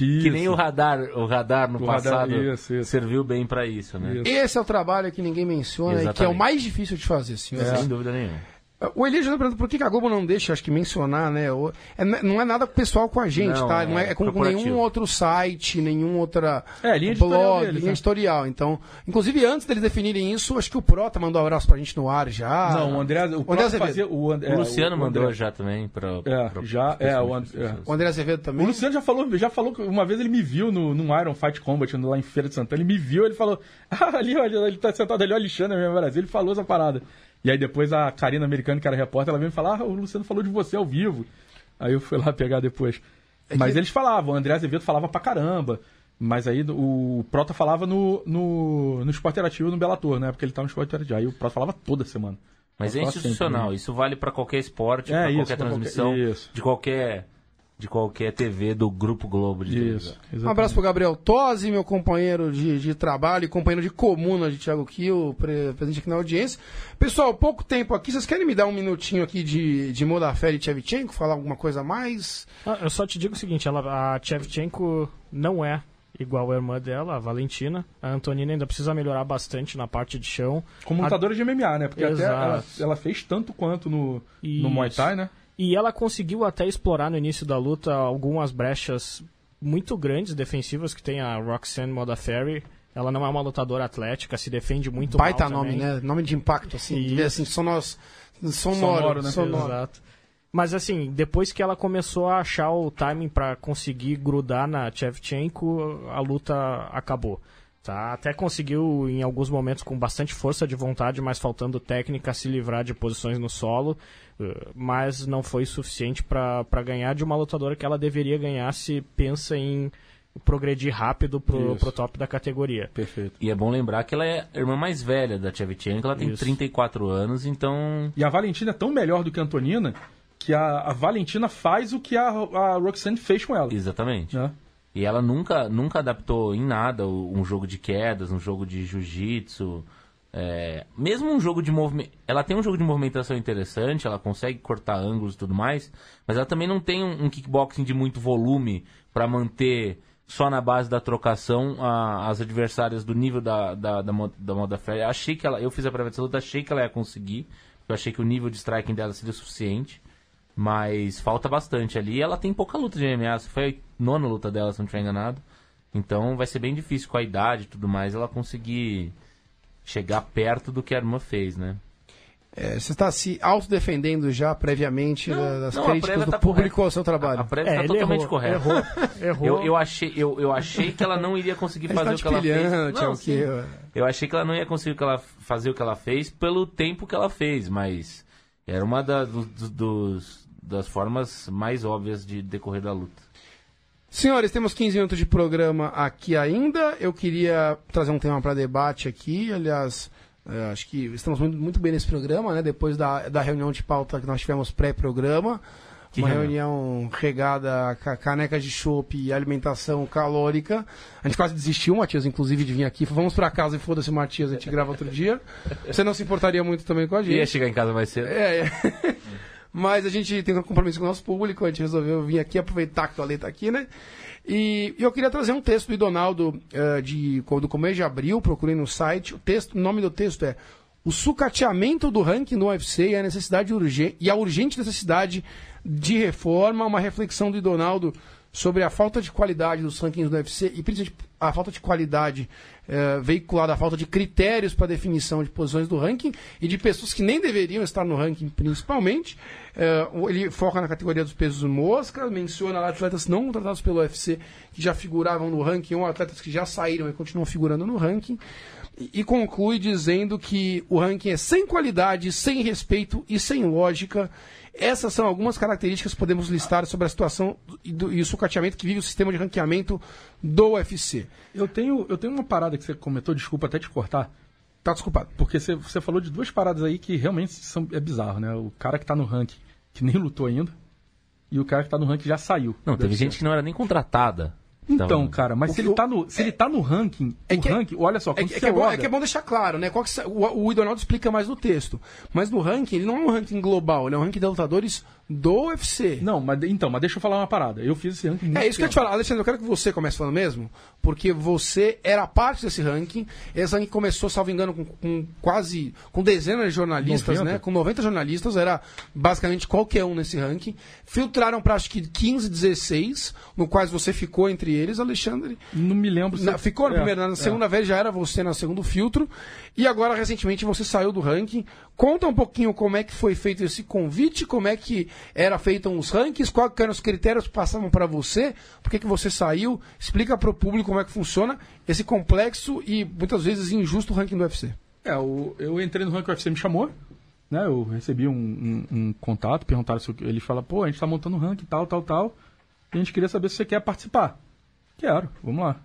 Isso. Que nem o radar, o radar no O radar, passado isso, isso. serviu bem pra isso, né? Isso. Esse é o trabalho que ninguém menciona e que é o Exatamente. mais difícil de fazer, senhor. Sem dúvida nenhuma. O Elias pergunta por que que a Globo não deixa, acho que mencionar, né? O- é- não é nada pessoal com a gente, Não, tá? é Não é, é com, com nenhum outro site, nenhum outra É, linha blog, deles, linha né? editorial. Então, inclusive antes deles definirem isso, acho que o Prota mandou um abraço pra gente no ar já. Não, o André, o, André próprio Azevedo. fazia, o, And- O é, Luciano o mandou André- já também pra. É, pra- já, pra- é, o And- é. O André Azevedo O também. Luciano já falou, já falou que uma vez ele me viu no, num Iron Fight Combat lá em Feira de Santana. Ele me viu, ele falou: Ah, ali, olha, ele tá sentado ali, o Alexandre, meu Brasil. Ele falou essa parada. E aí depois a Karina americana, que era repórter, ela veio me falar: Ah, o Luciano falou de você ao vivo. Aí eu fui lá pegar depois. É Mas que- eles falavam, o André Azevedo falava pra caramba. Mas aí o Prota falava no, no, no Esporte Interativo no Bellator, né? Porque ele tava no Esporte Interativo. Aí o Prota falava toda semana. Mas é Falava sempre, institucional, né? isso vale pra qualquer esporte, É, pra isso, qualquer pra qualquer- transmissão, isso. de qualquer de qualquer TV do Grupo Globo de. Isso. Um abraço pro Gabriel Tosi, meu companheiro de, de trabalho e companheiro de comuna de Thiago Kiel, pre- presente aqui na audiência. Pessoal, pouco tempo aqui, vocês querem me dar um minutinho aqui de, de Modafé e Tchevchenko, falar alguma coisa a mais? Ah, eu só te digo o seguinte, ela, a Shevchenko não é igual a irmã dela, a Valentina. A Antonina ainda precisa melhorar bastante na parte de chão. Como lutadora de MMA, né? Porque até Exato. ela, ela fez tanto quanto no, no Muay. Thai, né? E ela conseguiu até explorar no início da luta algumas brechas muito grandes defensivas que tem a Roxanne Modafferi. Ela não é uma lutadora atlética, se defende muito Baita mal nome, também. né? Nome de impacto, assim, ver assim, sonos, sonoro, Sonoro, né? sonoro. Exato. Mas assim, depois que ela começou a achar o timing pra conseguir grudar na Shevchenko, a luta acabou. Tá? Até conseguiu, em alguns momentos, com bastante força de vontade, mas faltando técnica, se livrar de posições no solo. Eh, Mas não foi suficiente pra pra ganhar de uma lutadora que ela deveria ganhar se pensa em progredir rápido pro, Isso. pro top da categoria. Perfeito. E é bom lembrar que ela é a irmã mais velha da Tchevchenko, ela tem Isso. 34 anos, então E a Valentina é tão melhor do que a Antonina que a, a Valentina faz o que a, a Roxanne fez com ela. exatamente. Né? E ela nunca, nunca adaptou em nada o- um jogo de quedas, um jogo de jiu-jitsu. É, mesmo um jogo de movimento. Ela tem um jogo de movimentação interessante, ela consegue cortar ângulos e tudo mais, mas ela também não tem um, um kickboxing de muito volume para manter só na base da trocação a- as adversárias do nível da, da, da, da Moda Fé. Achei que ela. Eu fiz a prévia dessa luta, achei que ela ia conseguir. Eu achei que o nível de striking dela seria suficiente. Mas falta bastante ali. Ela tem pouca luta de MMA. Foi a nona luta dela, se não estiver enganado. Então vai ser bem difícil com a idade e tudo mais ela conseguir chegar perto do que a irmã fez, né? É, você está se autodefendendo já previamente da- das não, a críticas prévia do tá público correta. ao seu trabalho. A prévia É, está ele totalmente errou, correta. Errou. errou. Eu, eu, achei, eu, eu achei que ela não iria conseguir A gente fazer tá o que ela fez. pilhando, Não, sim. Kiel. Eu achei que ela não ia conseguir o que ela, fazer o que ela fez pelo tempo que ela fez, mas era uma da- do- do- dos, das formas mais óbvias de decorrer da luta. Senhores, temos 15 minutos de programa aqui ainda. Eu queria trazer um tema para debate aqui. Aliás, eh, acho que estamos muito, muito bem nesse programa, né? Depois da, da reunião de pauta que nós tivemos pré-programa. Uma reunião? regada a ca- canecas de chopp e alimentação calórica. A gente quase desistiu, Matias, inclusive, de vir aqui. Vamos para casa e foda-se, Matias, a gente grava outro dia. Você não se importaria muito também com a gente. Ia chegar em casa mais cedo. É, é. Mas a gente tem um compromisso com o nosso público, a gente resolveu vir aqui, aproveitar que o Ale tá aqui, né? E eu queria trazer um texto do Idonaldo eh, de, do começo de abril, procurei no site. O, texto, o nome do texto é O sucateamento do ranking do UFC e a necessidade urgente, e a urgente necessidade de reforma, uma reflexão do Idonaldo sobre a falta de qualidade dos rankings do UFC e principalmente a falta de qualidade eh, veiculada, a falta de critérios para definição de posições do ranking e de pessoas que nem deveriam estar no ranking, principalmente. Eh, ele foca na categoria dos pesos mosca, menciona atletas não contratados pelo UFC que já figuravam no ranking ou atletas que já saíram e continuam figurando no ranking. E conclui dizendo que o ranking é sem qualidade, sem respeito e sem lógica. Essas são algumas características que podemos listar sobre a situação e, do- e o sucateamento que vive o sistema de ranqueamento do UFC. Eu tenho, eu tenho uma parada que você comentou, desculpa até te cortar, Tá desculpado. porque você, você falou de duas paradas aí que realmente são, é bizarro, né? O cara que tá no ranking, que nem lutou ainda, e o cara que tá no ranking já saiu. Não, teve gente que não era nem contratada. Então, Tava- cara, mas O se ele, tá no, se ele tá no ranking, É que- ranking, olha só, É, é que é bom, olha- é que é bom deixar claro, né? Qual que o, o Idonaldo explica mais no texto. Mas no ranking, ele não é um ranking global, ele é um ranking de lutadores do UFC. Não, mas então, mas deixa eu falar uma parada. Eu fiz esse ranking muito É isso que eu te falar. Alexandre, eu quero que você comece falando mesmo, porque você era parte desse ranking. Esse ranking começou, salvo engano, com, com quase. com dezenas de jornalistas, 90? né? Com 90 jornalistas, era basicamente qualquer um nesse ranking. Filtraram para acho que 15, 16, no quais você ficou entre eles, Alexandre. Não me lembro se... Na- ficou na É, primeira, na é. segunda vez já era você no segundo filtro. E agora, recentemente, você saiu do ranking. Conta um pouquinho como é que foi feito esse convite, como é que era feito os rankings, quais eram os critérios que passavam para você, por que, que você saiu. Explica para o público como é que funciona esse complexo e muitas vezes injusto ranking do UFC. É, o- eu entrei no ranking, o UFC me chamou, né? Eu recebi um, um- um contato, perguntaram se eu- ele fala, pô, a gente tá montando um ranking tal, tal, tal, e a gente queria saber se você quer participar. Quero, vamos lá.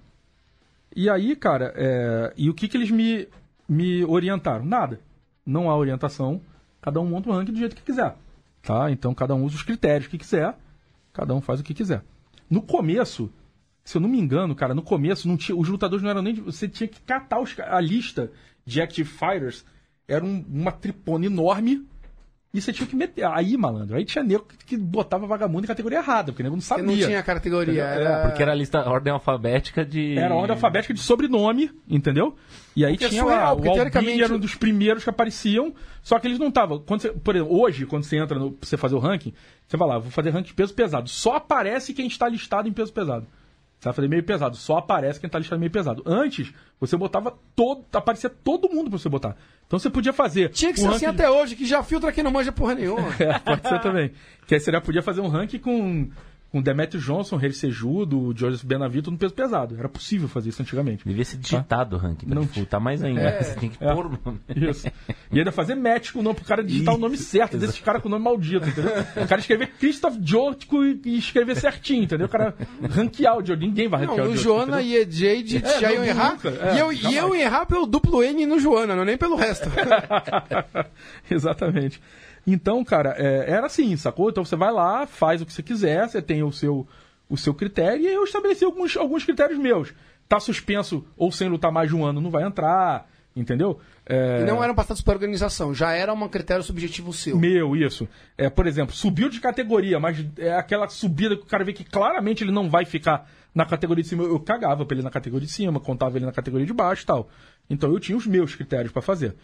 E aí, cara, é, e o que que eles me, me orientaram? Nada. Não há orientação, cada um monta o ranking do jeito que quiser, tá? Então cada um usa os critérios que quiser, Cada um faz o que quiser. No começo, se eu não me engano, cara, no começo não tinha, os lutadores não eram nem. Você tinha que catar os a lista de Active Fighters. Era um- uma tripona enorme. E você tinha que meter. Aí, malandro, aí tinha nego que, botava vagabundo em categoria errada, porque o nego não sabia. não tinha categoria. Entendeu? Era... Porque era a lista, a ordem alfabética de. Era a ordem alfabética de sobrenome, entendeu? E aí Porque é tinha surreal, lá, porque o teoricamente- era um dos primeiros que apareciam, só que eles não estavam. Quando você- por exemplo, hoje, quando você entra no, pra você fazer o ranking, você vai lá, vou fazer ranking de peso pesado. Só aparece quem está listado em peso pesado. Você vai fazer meio pesado, só aparece quem está listado meio pesado. Antes, você botava todo. aparecia todo mundo pra você botar. Então você podia fazer. Tinha que um ser assim ranking- até hoje, que já filtra quem não manja porra nenhuma. é, pode ser também. Que aí você já podia fazer um ranking com, com Demetrio Johnson, Rei Sejudo, Joseph Benavito no peso pesado. Era possível fazer isso antigamente. Devia ser digitado o ranking. Pra Não dificultar mais ainda. Você tem que É. pôr o nome. Isso. E ainda fazer match com o nome pro cara digitar o nome certo, desses caras com o nome maldito, entendeu? O cara escrever Christoph Jotko e e escrever certinho, entendeu? O cara ranquear o Jotko. Ninguém vai ranquear Não, o o Jotko, Joana entendeu? e EJ É, já iam errar. nunca. É, e eu, e eu ia errar pelo duplo N no Joana, não nem pelo resto. Exatamente. Então, cara, é, era assim, sacou? Então você vai lá, faz o que você quiser, você tem o seu, o seu critério, e eu estabeleci alguns, alguns critérios meus. Tá suspenso ou sem lutar mais de um ano, não vai entrar, entendeu? É, E não eram passados pela organização, já era um critério subjetivo seu. Meu, isso. É, por exemplo, subiu de categoria, mas é aquela subida que o cara vê que claramente ele não vai ficar na categoria de cima. Eu, cagava pra ele na categoria de cima, contava ele na categoria de baixo e tal. Então eu tinha os meus critérios pra fazer.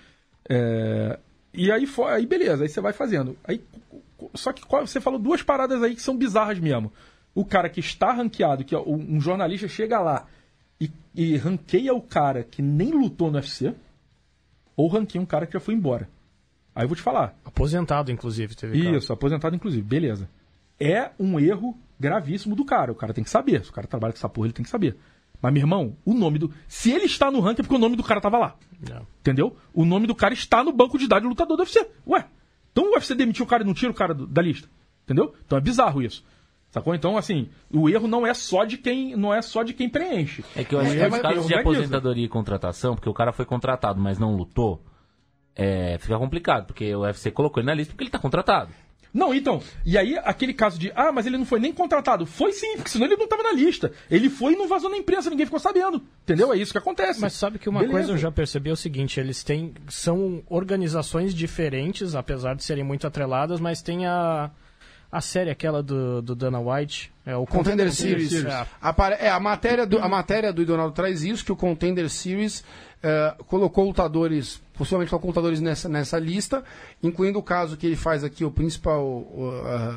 É, e aí, aí beleza, aí você vai fazendo. Aí, só que você falou duas paradas aí que são bizarras mesmo. O cara que está ranqueado, que é um jornalista chega lá e, e ranqueia o cara que nem lutou no UFC, ou ranqueia um cara que já foi embora. Aí eu vou te falar. Aposentado, inclusive, teve caso. Isso, aposentado inclusive, beleza. É um erro gravíssimo do cara. O cara tem que saber. Se o cara trabalha com essa porra, ele tem que saber. Mas, meu irmão, o nome do. Se ele está no ranking é porque o nome do cara tava lá. É. Entendeu? O nome do cara está no banco de dados do lutador do UFC. Ué, então o UFC demitiu o cara e não tira o cara do- da lista. Entendeu? Então é bizarro isso. Sacou? Então, assim, o erro não é só de quem, não é só de quem preenche. É que eu acho O que erro nos é- casos de é aposentadoria e contratação, porque o cara foi contratado, mas não lutou, é, fica complicado, porque o UFC colocou ele na lista porque ele tá contratado. Não, então, e aí aquele caso de, ah, mas ele não foi nem contratado. Foi sim, porque senão ele não tava na lista. Ele foi e não vazou na imprensa, ninguém ficou sabendo. Entendeu? É isso que acontece. Mas sabe que uma Beleza. coisa eu já percebi é o seguinte, eles têm são organizações diferentes, apesar de serem muito atreladas, mas tem a a série aquela do, do Dana White, é o Contender Series. É. Apare- É, a matéria do, a matéria do Donaldo traz isso, que o Contender Series eh, colocou lutadores, possivelmente colocou lutadores nessa, nessa lista, incluindo o caso que ele faz aqui, o principal,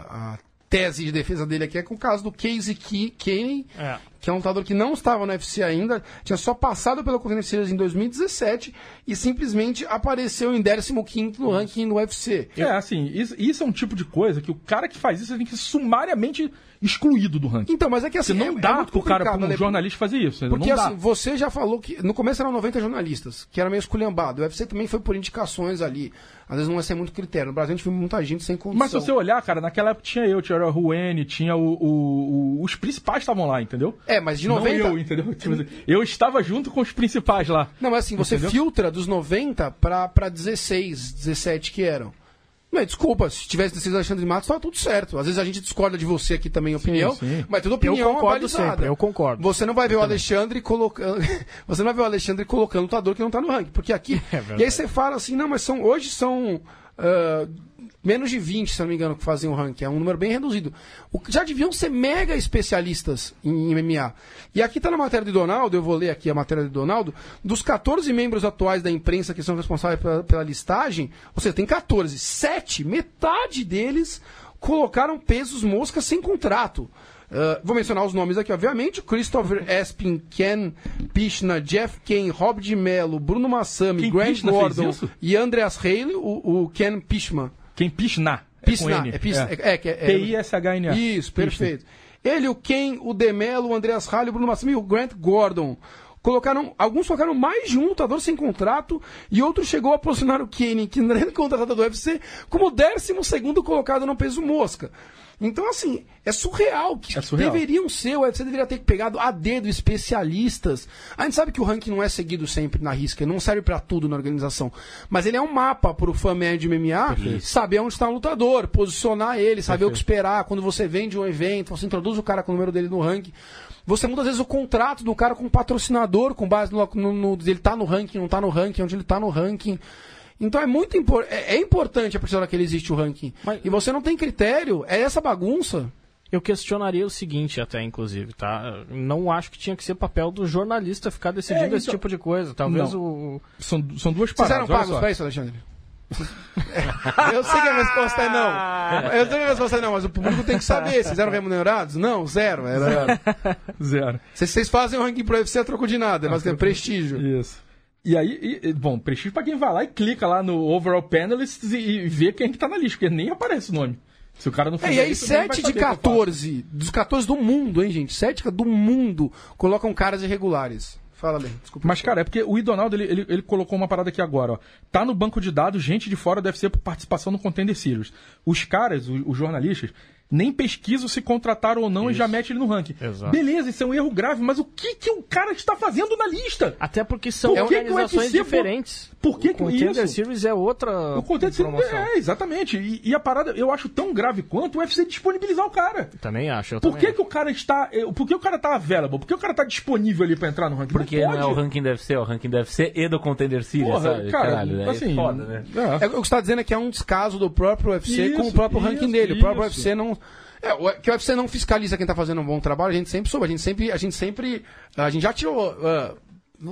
a, tese de defesa dele aqui é com o caso do Casey Ke- Kenny, É. que é um lutador que não estava no UFC ainda, tinha só passado pelo Contender Series em 2017 e simplesmente apareceu em 15º no ranking do UFC. É, assim, isso, isso é um tipo de coisa que o cara que faz isso tem que ser sumariamente excluído do ranking. Então, mas é que assim, Você não é, é dá muito pro cara, pra um né? jornalista fazer isso. Porque não dá. assim, você já falou que no começo eram 90 jornalistas, que era meio esculhambado. O UFC também foi por indicações ali. Às vezes não ia ser muito critério. No Brasil a gente viu muita gente sem condição. Mas se você olhar, cara, naquela época tinha eu, tinha o Ruene, tinha o, o- o- os principais estavam lá, entendeu? É, mas de 90. Não eu, entendeu? Tipo Eu estava junto com os principais lá. Não, mas assim, você Entendeu? filtra dos 90 pra, pra 16, 17 que eram. Mas, desculpa, se tivesse 16 Alexandre Matos, tava tudo certo. Às vezes a gente discorda de você aqui também, opinião, sim. mas toda opinião Eu concordo é sempre, eu concordo. Você não vai ver o Alexandre colocando. você não vai ver o Alexandre colocando lutador que não tá no ranking. Porque aqui. É e aí você fala assim, não, mas são, hoje são. ah, menos de 20, se não me engano, que fazem o ranking. É um número bem reduzido. O, já deviam ser mega especialistas em MMA. E aqui tá na matéria de Donaldo, eu vou ler aqui a matéria de Donaldo, dos 14 membros atuais da imprensa que são responsáveis pela, pela listagem, ou seja, tem 14, 7, metade deles colocaram pesos moscas sem contrato. Ah, vou mencionar os nomes aqui, obviamente. Christopher Espin, Ken Pichna, Jeff Kane, Rob de Mello, Bruno Massami, Grant Pichna Gordon e Andreas Haley, o, o Ken Pichman. Quem Pichna. É Pisna, com N. é, Pis- é, é, que é, é- P-I-S-H-N-A. Isso, perfeito. Ele, o Ken, o Demelo, o Andreas Haley, o Bruno Massami e o Grant Gordon colocaram, alguns colocaram mais de um lutador sem contrato e outro chegou a posicionar o Kenny, que não era contratado do UFC, como 12 segundo colocado no peso mosca. Então, assim, é surreal que É surreal. deveriam ser, o UFC deveria ter pegado a dedo especialistas. A gente sabe que o ranking não é seguido sempre na risca, ele não serve pra tudo na organização. Mas ele é um mapa pro fã médio de MMA saber onde está o lutador, posicionar ele, saber o que esperar. Quando você vende um evento, você introduz o cara com o número dele no ranking. Você muda às vezes o contrato do cara com o patrocinador, com base no, no, no- ele tá no ranking, não tá no ranking, onde ele tá no ranking. Então é muito impor- é, é importante a partir da hora que ele existe o ranking. Mas- E você não tem critério, é essa bagunça. Eu questionaria o seguinte, até, inclusive, tá? Não acho que tinha que ser papel do jornalista ficar decidindo É, esse então- tipo de coisa. Talvez Não. o. São, são duas Vocês paradas. eram olha pagos pra isso, Alexandre? eu sei que a resposta é não. Eu sei que a resposta é não, mas o público tem que saber. Vocês eram remunerados? Não, zero. Era... Zero. Vocês, vocês fazem o ranking pro UFC a troco de nada, mas tem prestígio. Isso. E aí, e- bom, prestígio pra quem vai lá e clica lá no Overall Panelists e, e vê quem que tá na lista, porque nem aparece o nome. Se o cara não É, fizer e aí, isso, nem vai 7 de saber que eu faço. 14, dos 14 do mundo, hein, gente? 7 do mundo colocam caras irregulares. Fala bem, desculpa. Mas, cara, é porque o Idonaldo, ele, ele, ele colocou uma parada aqui agora, ó. Tá no banco de dados, gente de fora deve ser por participação no Contender Series. Os caras, o- os, jornalistas, nem pesquisam se contrataram ou não e já metem ele no ranking. Exato. Beleza, isso é um erro grave, mas o que, que o cara está fazendo na lista? Até porque são Por que que organizações UFC diferentes. Por que o que Contender isso? Series é outra O Contender Series promoção. é, exatamente. E, e a parada, eu acho tão grave quanto o UFC disponibilizar o cara. Também acho. Eu Por também que, que o cara está. eh, Por que o cara tá available? Por que o cara tá disponível ali pra entrar no ranking? Porque não, pode. é o ranking do UFC, é o ranking do UFC e do Contender Series, Porra, sabe? cara, Caralho, é assim, foda, né? é. É, o que você está dizendo é que é um descaso do próprio UFC com o Isso, próprio isso, ranking dele. O próprio isso. UFC não. É, o- que o UFC não fiscaliza quem tá fazendo um bom trabalho, a gente sempre soube, a gente sempre. A gente sempre. A gente já tirou. ah,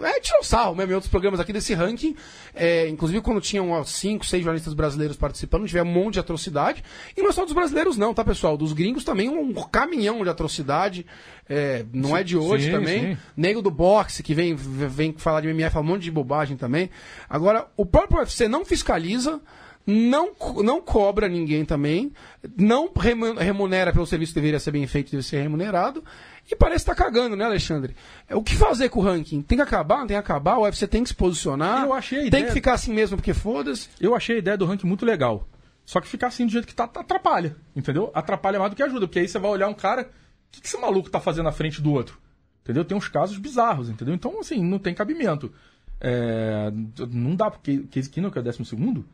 é, tirou sarro mesmo em outros programas aqui desse ranking. É, inclusive, quando tinham ó, cinco, seis jornalistas brasileiros participando, tiver um monte de atrocidade. E não é só dos brasileiros, não, tá, pessoal? Dos gringos também um caminhão de atrocidade. É, não é de hoje sim, também. sim. Nego do boxe, que vem, vem falar de MMA, fala um monte de bobagem também. Agora, o próprio UFC não fiscaliza, não, não cobra ninguém também, não remu- remunera pelo serviço que deveria ser bem feito, deve ser remunerado, e parece estar cagando, né, Alexandre? É, O que fazer com o ranking? Tem que acabar, não tem que acabar, o UFC tem que se posicionar, Eu achei a tem ideia- que ficar assim mesmo, porque foda-se. Eu achei a ideia do ranking muito legal. Só que ficar assim do jeito que tá, tá- atrapalha, entendeu? Atrapalha mais do que ajuda, porque aí você vai olhar um cara, o que, que esse maluco tá fazendo na frente do outro? Entendeu? Tem uns casos bizarros, entendeu? Então, assim, não tem cabimento. É, não dá, porque Case Keenum, que é o décimo segundo,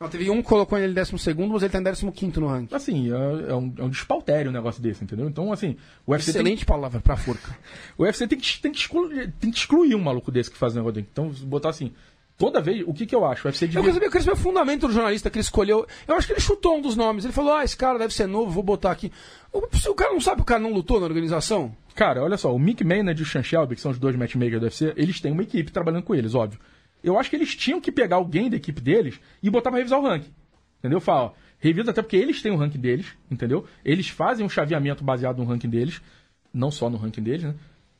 Não, teve um que colocou ele em 12 segundo, mas ele tá em 15 no ranking. assim, é, é um, é um despautério um negócio desse, entendeu? Então, assim, o UFC, tem, Excelente palavra pra forca. o UFC tem, que, tem, que excluir, tem que excluir um maluco desse que faz um negócio desse. Então, botar assim, toda vez, o que que eu acho? O UFC Eu devia... quero saber, eu quero saber o fundamento do jornalista que ele escolheu. Eu acho que ele chutou um dos nomes. Ele falou: ah, esse cara deve ser novo, vou botar aqui. O, o cara não sabe que o cara não lutou na organização? Cara, olha só, o Mick Maynard e o Sean Shelby, que são os dois matchmakers do UFC, eles têm uma equipe trabalhando com eles, óbvio. Eu acho que eles tinham que pegar alguém da equipe deles e botar pra revisar o ranking. Entendeu? Fala, ó, revisa até porque eles têm o ranking deles, entendeu? Eles fazem um chaveamento baseado no ranking deles, não só no ranking deles, né?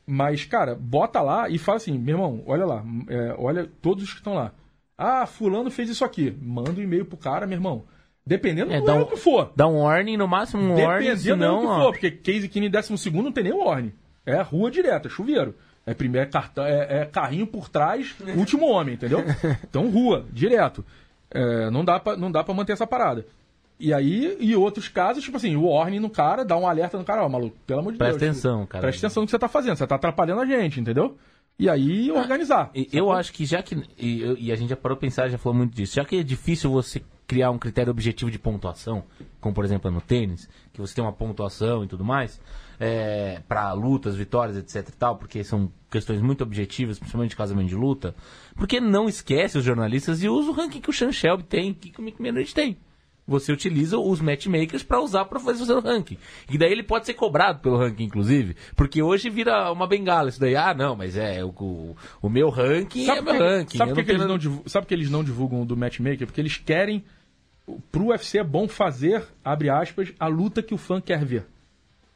Mas, cara, bota lá e fala assim, meu irmão, olha lá, é, olha todos os que estão lá. Ah, fulano fez isso aqui. Manda um e-mail pro cara, meu irmão. Dependendo É, do um- que for. Dá um warning, no máximo um warning, Dependendo do que ó, for, porque Case Keenum em décimo segundo não tem nem warning. É rua direta, chuveiro. É primeiro é cartão, é, é carrinho por trás, último homem, entendeu? Então rua, direto. É, não dá pra, não dá para manter essa parada. E aí, e outros casos, tipo assim, o warning no cara, dá um alerta no cara, ó, maluco, pelo amor de Presta Deus. atenção, cara. Presta atenção no que você tá fazendo, você tá atrapalhando a gente, entendeu? E aí organizar. E- Eu acho que já que. E, e a gente já parou a pensar, já falou muito disso. Já que é difícil você criar um critério objetivo de pontuação, como por exemplo é no tênis, que você tem uma pontuação e tudo mais, é, para lutas, vitórias, etc e tal, porque são questões muito objetivas, principalmente de casamento de luta, porque não esquece os jornalistas e usa o ranking que o Sean Shelby tem, que o Mick Maynard tem. Você utiliza os matchmakers para usar para fazer o seu ranking. E daí ele pode ser cobrado pelo ranking, inclusive. Porque hoje vira uma bengala isso daí. Ah, não, mas é o, o, meu ranking é por meu que- ranking. Sabe que, que eles não divulgam, sabe que eles não divulgam do matchmaker? Porque eles querem. Pro UFC é bom fazer, abre aspas, a luta que o fã quer ver.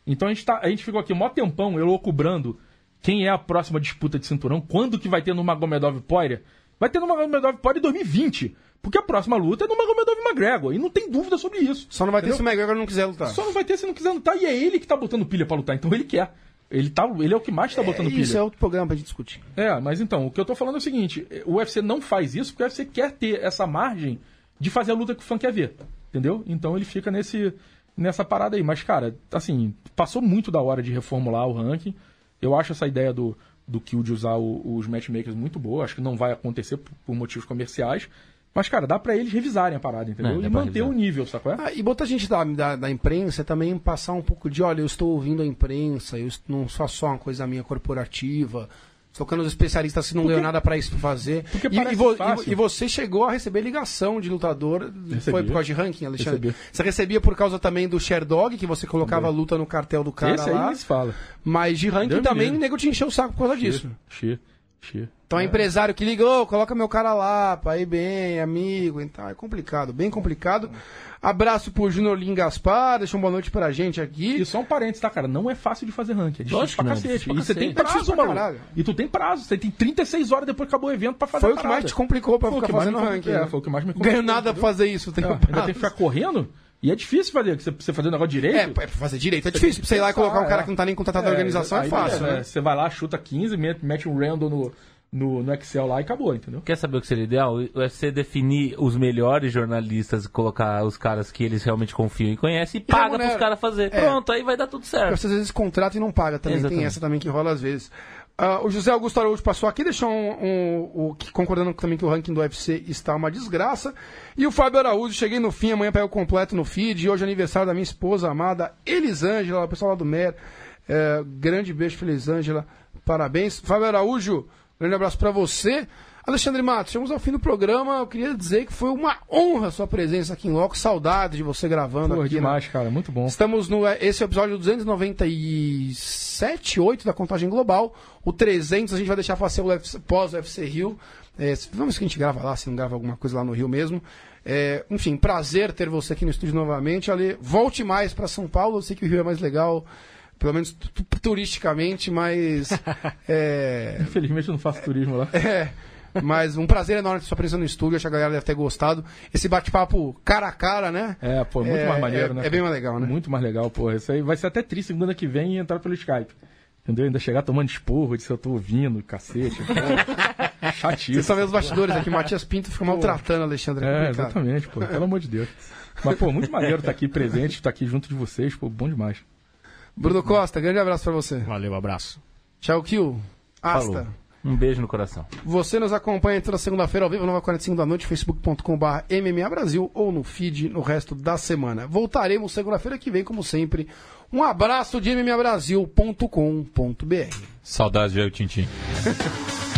Então a gente, tá, a gente ficou aqui um mó tempão, eu cobrando quem é a próxima disputa de cinturão, quando que vai ter no Magomedov Poirier. Vai ter no Magomedov Poirier em 2020. Porque a próxima luta é no Magomedov McGregor. E não tem dúvida sobre isso. Só não vai ter Entendeu? se o McGregor não quiser lutar. Só não vai ter se não quiser lutar. E é ele que tá botando pilha pra lutar, então ele quer. Ele, tá, ele é o que mais tá botando É, pilha. isso é outro programa pra gente discutir. É, mas então, o que eu tô falando é o seguinte: o UFC não faz isso porque o UFC quer ter essa margem de fazer a luta que o fã quer ver. Entendeu? Então ele fica nesse, nessa parada aí. Mas, cara, assim, passou muito da hora de reformular o ranking. Eu acho essa ideia do, do Kill de usar o- os matchmakers muito boa. Acho que não vai acontecer por, por motivos comerciais. Mas, cara, dá pra eles revisarem a parada, entendeu? É, e manter revisar. o nível, sacou? É? Ah, e botar gente da, da, da imprensa também passar um pouco de, olha, eu estou ouvindo a imprensa, eu não sou só uma coisa minha corporativa. Estou colocando os especialistas que não ganham nada pra isso pra fazer. porque e, e vo- e- e você chegou a receber ligação de lutador. Foi por causa de ranking, Alexandre? Recebi. Você recebia por causa também do Sherdog, que você colocava a luta no cartel do cara Esse aí lá. nem se fala. Mas de ranking Deus me também, o nego te encheu o saco por causa disso. Xê, xê. Então é empresário que liga, ô, coloca meu cara lá, pra ir bem, amigo, então é complicado, bem complicado. Abraço pro Júnior Lin Gaspar, deixa uma boa noite pra gente aqui. E só um parênteses, tá, cara? Não é fácil de fazer ranking. É difícil Lógico pra não, é cacete. difícil E você pra tem. É prazo, pra caralho. E tu tem prazo. Você tem 36 horas depois que acabou o evento pra fazer Foi o que mais te complicou pra Foi o ficar fazendo ranking. complicou. né? É, foi o que mais me complicou, Ganho nada pra fazer isso, tem É, um ainda tem que ficar correndo. E é difícil fazer. Você, você fazer o negócio direito. É, pra fazer direito é difícil. Pra você ir lá e colocar um cara que não tá nem contratado da organização é fácil, beleza, né? Você vai lá, chuta 15, mete, mete um random no, no, no Excel lá e acabou, entendeu? Quer saber o que seria ideal? O UFC definir os melhores jornalistas e colocar os caras que eles realmente confiam e conhecem e paga remunera. pros caras fazer. É. Pronto, aí vai dar tudo certo. Você às vezes contrata e não paga também. Tem Exatamente. essa também que rola às vezes. Ah, o José Augusto Araújo passou aqui, deixou um, um- que- concordando também que o ranking do UFC está uma desgraça. E o Fábio Araújo, cheguei no fim, amanhã pego completo no feed. E hoje é aniversário da minha esposa amada, Elisângela, o pessoal lá do MER. É, grande beijo Elisângela, parabéns. Fábio Araújo, grande abraço pra você. Alexandre Matos, chegamos ao fim do programa. Eu queria dizer que foi uma honra a sua presença aqui em loco. Saudade de você gravando Pô, aqui. né? demais, cara. Muito bom. Estamos no. Esse é o episódio 297, 8 da contagem global. O 300 a gente vai deixar pra ser o UFC pós-UFC Rio. É, se- vamos que a gente grava lá, se não grava alguma coisa lá no Rio mesmo. É, enfim, prazer ter você aqui no estúdio novamente. Ale, volte mais para São Paulo. Eu sei que o Rio é mais legal, pelo menos tu- tu- turisticamente, mas. é, Infelizmente eu não faço turismo lá. é, mas um prazer enorme ter sua presença no estúdio. Acho que a galera deve ter gostado. Esse bate-papo cara a cara, né? É, pô, muito É, mais maneiro, é- né? é bem mais legal, né? Muito mais legal, pô. Isso aí vai ser até triste segunda que vem e entrar pelo Skype. Entendeu? Ainda chegar tomando esporro de se eu tô ouvindo, cacete. Chatíssimo. só vê os bastidores aqui. Matias Pinto fica maltratando Alexandre. É É, complicado. exatamente, pô. Pelo amor de Deus. Mas, pô, muito maneiro estar aqui presente, estar aqui junto de vocês, pô, bom demais. Bruno Costa, grande abraço pra você. Valeu, abraço. Tchau, Kill. Asta. Falou. Um beijo no coração. Você nos acompanha toda segunda-feira ao vivo, 9h45 da noite, facebook.com.br MMA Brasil ou no feed no resto da semana. Voltaremos segunda-feira que vem, como sempre. Um abraço de mmabrasil.com.br. Saudades de eu, Tintim.